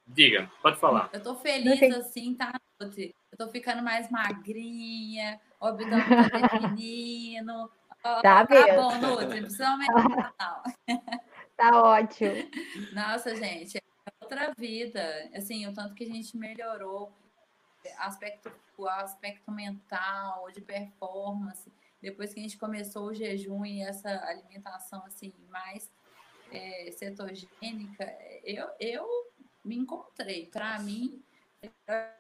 Diga, pode falar. Eu tô feliz assim, tá? Eu tô ficando mais magrinha, o abdômen tá definindo. Tá, tá bom, Nutri, principalmente Tá ótimo. Nossa, gente, é outra vida. Assim, o tanto que a gente melhorou aspecto, o aspecto mental, de performance, depois que a gente começou o jejum e essa alimentação assim mais é, cetogênica, eu, eu me encontrei. Para mim, é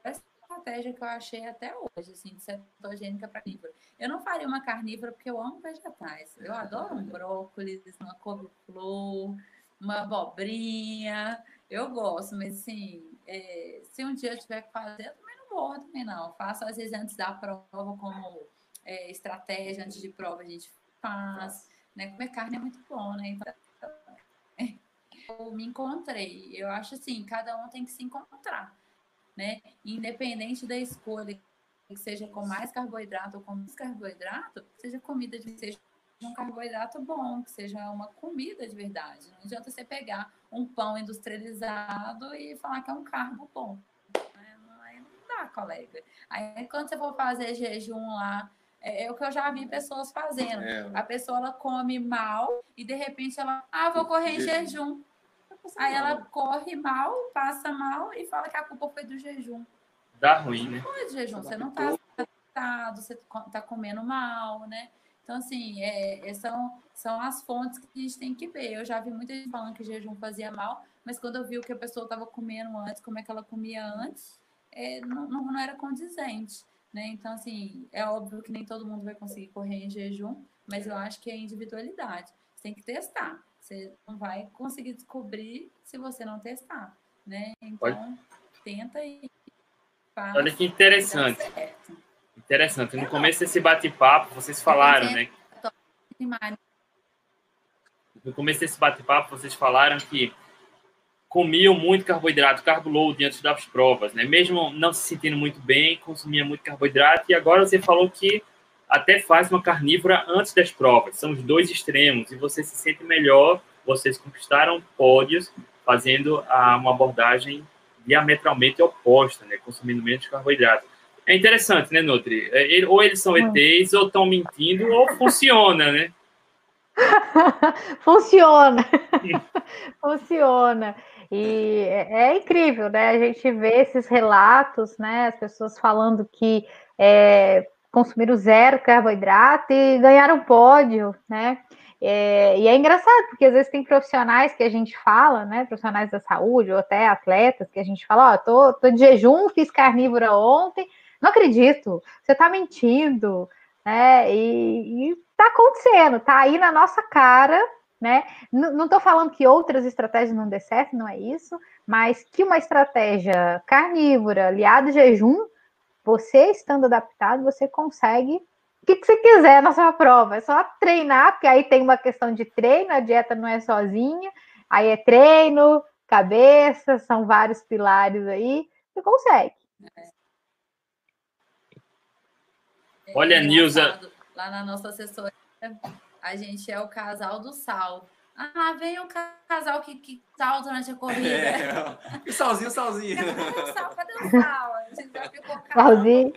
a estratégia que eu achei até hoje, assim, de cetogênica para carnívora. Eu não faria uma carnívora porque eu amo vegetais. Eu adoro um brócolis, uma couve-flor, uma abobrinha. Eu gosto, mas assim, é, se um dia eu tiver que fazer, eu também não vou, também não. Faço às vezes antes da prova, como é, estratégia, antes de prova a gente faz. Né? Comer carne é muito bom, né? Então, eu me encontrei. Eu acho assim, cada um tem que se encontrar, né? Independente da escolha, que seja com mais carboidrato ou com menos carboidrato, seja comida de seja um carboidrato bom, que seja uma comida de verdade. Não adianta você pegar um pão industrializado e falar que é um carbo bom. Aí não dá, colega. Aí quando você for fazer jejum lá, é, é o que eu já vi pessoas fazendo. É. A pessoa ela come mal e de repente ela, ah, vou correr em jejum. Aí ela corre mal, passa mal e fala que a culpa foi do jejum. Dá ruim, né? Não é de jejum, você não tá adaptado, você tá comendo mal, né? Então, assim, é, é, são, são as fontes que a gente tem que ver. Eu já vi muita gente falando que jejum fazia mal, mas quando eu vi o que a pessoa estava comendo antes, como é que ela comia antes, é, não, não, não, era condizente. né? Então, assim, é óbvio que nem todo mundo vai conseguir correr em jejum, mas eu acho que é individualidade. Você tem que testar. Você não vai conseguir descobrir se você não testar, né? Então, tenta e faz. Olha que interessante. Interessante. No começo desse bate-papo, vocês falaram, né? No começo desse bate-papo, vocês falaram que comiam muito carboidrato, carbo load antes das provas, né? Mesmo não se sentindo muito bem, consumia muito carboidrato. E agora você falou que até faz uma carnívora antes das provas. São os dois extremos e você se sente melhor. Vocês conquistaram pódios fazendo uma abordagem diametralmente oposta, né? Consumindo menos carboidrato. É interessante, né, Nutri? É, ou eles são ETs, ou estão mentindo, ou funciona, né? funciona. funciona. E é, é, incrível, né? A gente vê esses relatos, né? As pessoas falando que é, consumiram zero carboidrato e ganharam pódio, né? É, e é engraçado, porque às vezes tem profissionais que a gente fala, né? Profissionais da saúde, ou até atletas, que a gente fala, ó, oh, tô, tô de jejum, fiz carnívora ontem, não acredito, você tá mentindo, né? E, e tá acontecendo, tá aí na nossa cara, né? Não estou falando que outras estratégias não dê certo, não é isso, mas que uma estratégia carnívora, aliada jejum, você estando adaptado, você consegue o que, que você quiser na sua prova. É só treinar, porque aí tem uma questão de treino, a dieta não é sozinha, aí é treino, cabeça, são vários pilares aí, você consegue. É. Olha, Nilza. Lá na nossa assessoria, a gente é o casal do sal. Ah, vem um casal que, que sal durante a corrida. É. E salzinho, salzinho. Cadê o sal? Cadê o sal? A gente já ficou Salzinho.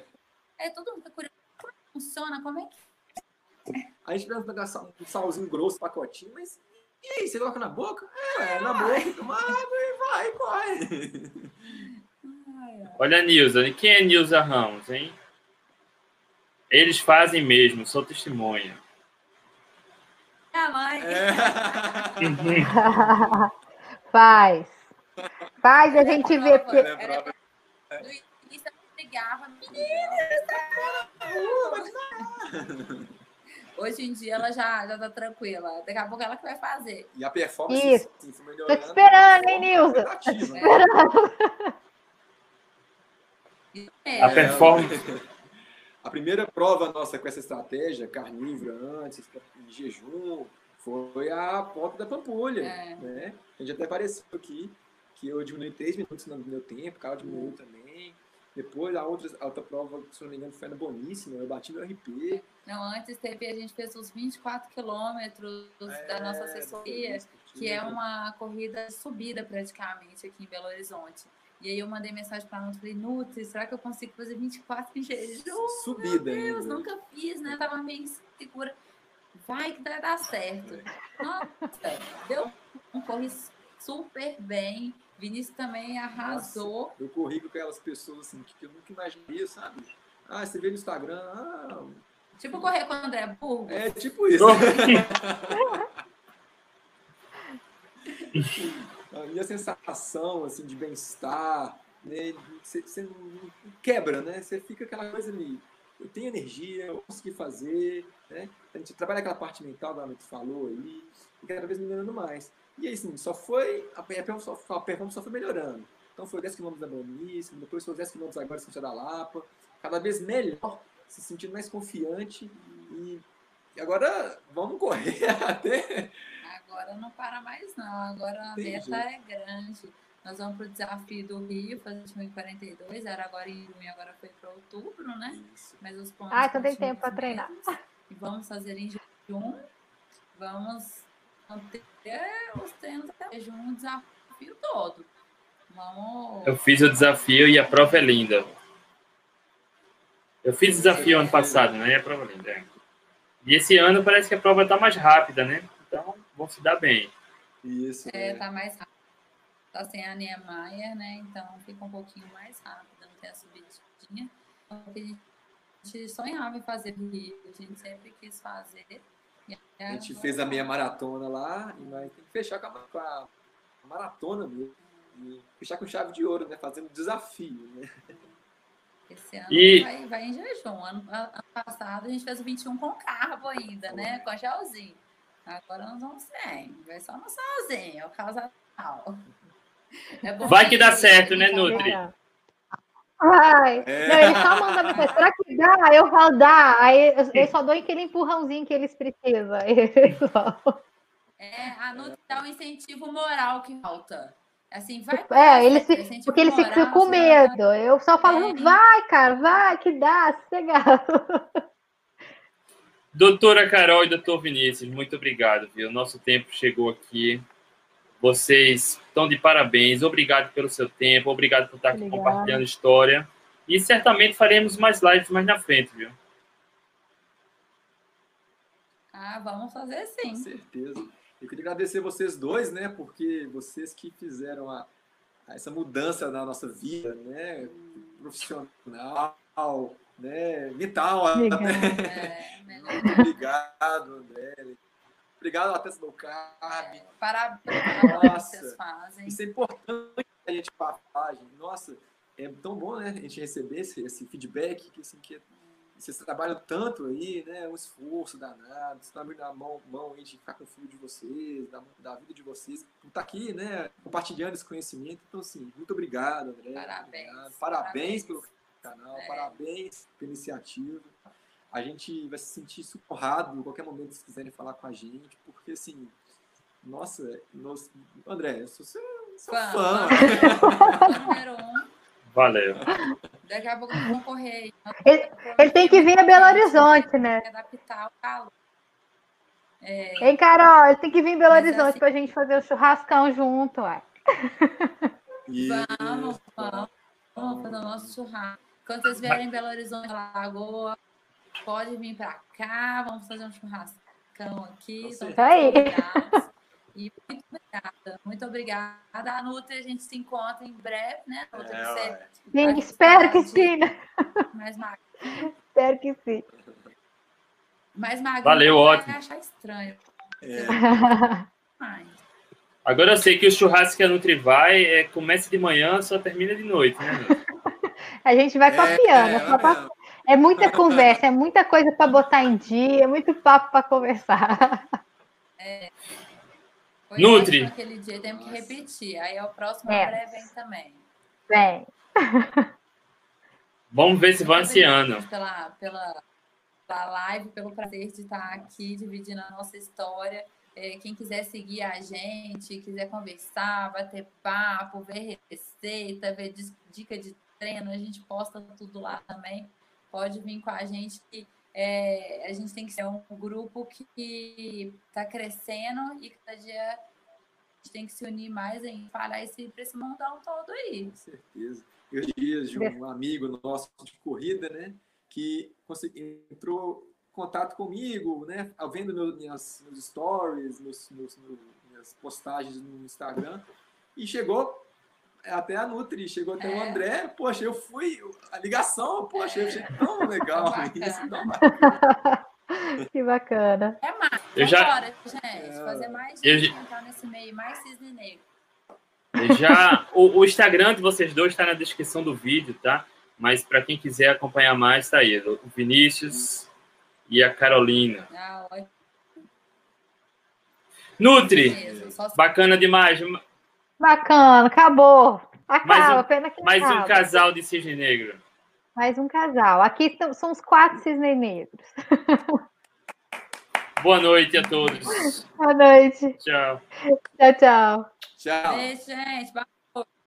É, todo mundo curioso. Como é funciona? Como é que. A gente vai pegar um salzinho grosso, pacotinho, mas e aí, você coloca na boca? É, na boca, toma água e vai, corre. Olha a Nilza. Quem é Nilza Ramos, hein? Eles fazem mesmo, sou testemunha minha mãe. É. Faz. Faz, a gente vê. Porque... No início eu brigava, Hoje em dia ela já, já tá tranquila. Daqui a pouco ela que vai fazer. E a performance Isso. Sim, foi melhorando. Tô te esperando, hein, Nilza? Tô te esperando. É. A performance. A primeira prova nossa com essa estratégia, carnívora antes, em jejum, foi a ponta da Pampulha. É. Né? A gente até apareceu aqui, que eu diminui três minutos no meu tempo, o cara diminuiu também. Depois a outra, a outra prova, se não me engano, foi na Boníssima, eu bati no RP. Não, antes teve, a gente fez os 24 quilômetros é, da nossa assessoria, que é uma corrida subida praticamente aqui em Belo Horizonte. E aí eu mandei mensagem para ela, falei, Nutri, será que eu consigo fazer 24 em jejum? Subida Meu Deus, ainda. nunca fiz, né? Tava meio insegura. Vai que vai dar certo. Nossa, deu um corre super bem. Vinícius também arrasou. Nossa, eu corri com aquelas pessoas assim que eu nunca imaginei, sabe? Ah, você vê no Instagram, ah, Tipo correr com o André Burgos. É tipo isso. a minha sensação assim, de bem-estar, né, você, quebra, né? Você fica aquela coisa ali, eu tenho energia, eu consegui fazer, né? A gente trabalha aquela parte mental que a falou aí, e cada vez melhorando mais. E aí, assim, só foi, a performance só, só foi melhorando. Então foi 10 km da Boníssima, depois foi 10 km agora em da Lapa, cada vez melhor, se sentindo mais confiante e agora vamos correr até agora não para mais, não. Agora a Entendi. meta é grande. Nós vamos para o desafio do Rio, fazer 2042. Era agora em junho, agora foi para outubro, né? Isso. Mas os pontos. Ah, então tem tempo para treinar. E vamos fazer em junho. Vamos ter os treinos até junho, um desafio todo. Vamos... Eu fiz o desafio e a prova é linda. Eu fiz o desafio ano passado, né? E a prova é linda. E esse ano parece que a prova está mais rápida, né? Vão se dar bem. Isso. É, é. tá mais rápido. Tá sem a Niemeyer, né? Então fica um pouquinho mais rápido, não tem a subidinha. A gente sonhava em fazer Rio, a gente sempre quis fazer. A gente fez a meia maratona lá e nós tem que fechar com a, com a maratona mesmo. E fechar com chave de ouro, né? Fazendo desafio, né? Esse ano E- vai, vai em jejum. Ano, ano passado a gente fez o 21 com carbo ainda, né? Com gelzinho. Agora nós vamos sem. Vai só no salzinho, é o casal. É bom Vai que dá certo, né, Nutri? Ai, É. não, ele só manda mensagem, será que dá? Eu falo, dá. Aí eu, eu só dou aquele empurrãozinho que eles precisam. É, a Nutri dá um incentivo moral que falta. Assim, vai. É, eles se, porque eles ficam com medo. Eu só falo, É. vai, cara, vai, que dá, sossegado. Doutora Carol e doutor Vinícius, muito obrigado, viu? Nosso tempo chegou aqui. Vocês estão de parabéns. Obrigado pelo seu tempo, obrigado por estar aqui Obrigada. compartilhando história. E certamente faremos mais lives mais na frente, viu? Ah, vamos fazer Com sim. certeza. Eu queria agradecer vocês dois, né? Porque vocês que fizeram a, a essa mudança na nossa vida, né? Profissional, né? Legal. É, melhor. Muito obrigado, André. Obrigado até Low Carb. Parabéns pelo que Nossa. vocês fazem. Isso é importante a gente falar, gente. Nossa, é tão bom, né? A gente receber esse, esse feedback, que assim, que vocês trabalham tanto aí, né? Um esforço danado, vocês estão abrindo a mão, mão aí de ficar com o filho de vocês, da, da vida de vocês, por estar aqui, né? Compartilhando esse conhecimento. Então, assim, muito obrigado, André. Parabéns. Obrigado. Parabéns Parabéns. pelo canal, É. parabéns pela iniciativa. A gente vai se sentir super honrado em qualquer momento que vocês quiserem falar com a gente, porque assim, nossa, nós, André, eu sou seu, seu Fã, fã. um. Valeu. Daqui a pouco eu vou correr. Ele- Ele tem que vir a Belo Horizonte, né? Adaptar ao calor. Hein, Carol? Ele tem que vir em Belo Mas Horizonte assim- pra gente fazer o churrascão junto, uai. Vamos, vamos. Vamos fazer o nosso churrasco. Quando vocês vierem em Belo Horizonte, Lagoa, pode vir pra cá. Vamos fazer um churrascão aqui. Certeza. Aí. E muito obrigada. Muito obrigada. A Nutri, a gente se encontra em breve, né? Nutri, É, você. Sim, Vai espero que sim, né? mais magro. Espero que sim. Mais magro. Valeu, vai ótimo. achar estranho. É, Agora eu sei que o churrasco que a Nutri vai é, começa de manhã, só termina de noite, né, Nutri? A gente vai copiando. é, só pra- É muita conversa, é muita coisa para botar em dia, é muito papo para conversar. foi Nutri. Aquele dia temos que repetir. Aí é o próximo É. é. vem também. Bem, Vamos ver se vai esse ano. Pela, pela, pela live, pelo prazer de estar aqui dividindo a nossa história. É, quem quiser seguir a gente, quiser conversar, bater papo, ver receita, ver dica de treino, a gente posta tudo lá também. Pode vir com a gente que é, a gente tem que ser um grupo que está crescendo e cada dia a gente tem que se unir mais em espalhar esse, para esse mundão todo aí. Com certeza. Eu dias de um amigo nosso de corrida, né? Que entrou em contato comigo, né? Vendo meu, minhas, meus stories, meus, meus- meu- minhas postagens no Instagram. E chegou até a Nutri, chegou até o É. André. Poxa, eu fui. A ligação, poxa, eu achei tão legal isso. Tão bacana. que bacana. É mais. Eu já- Vambora, gente. É. Fazer mais Eu gente já- entrar nesse meio, mais cisne negro. Já o, o Instagram de vocês dois está na descrição do vídeo, tá? Mas para quem quiser acompanhar mais, tá aí. O Vinícius e a Carolina. Ah, Nutri, mesmo. Só bacana demais. Bacana, acabou. Acaba, Mais um- pena que Mais um acaba. casal de cisne negro. Mais um casal. Aqui são- são os quatro cisnes negros. Boa noite a todos. Boa noite. Tchau. Tchau, tchau. Tchau. Beijo, gente.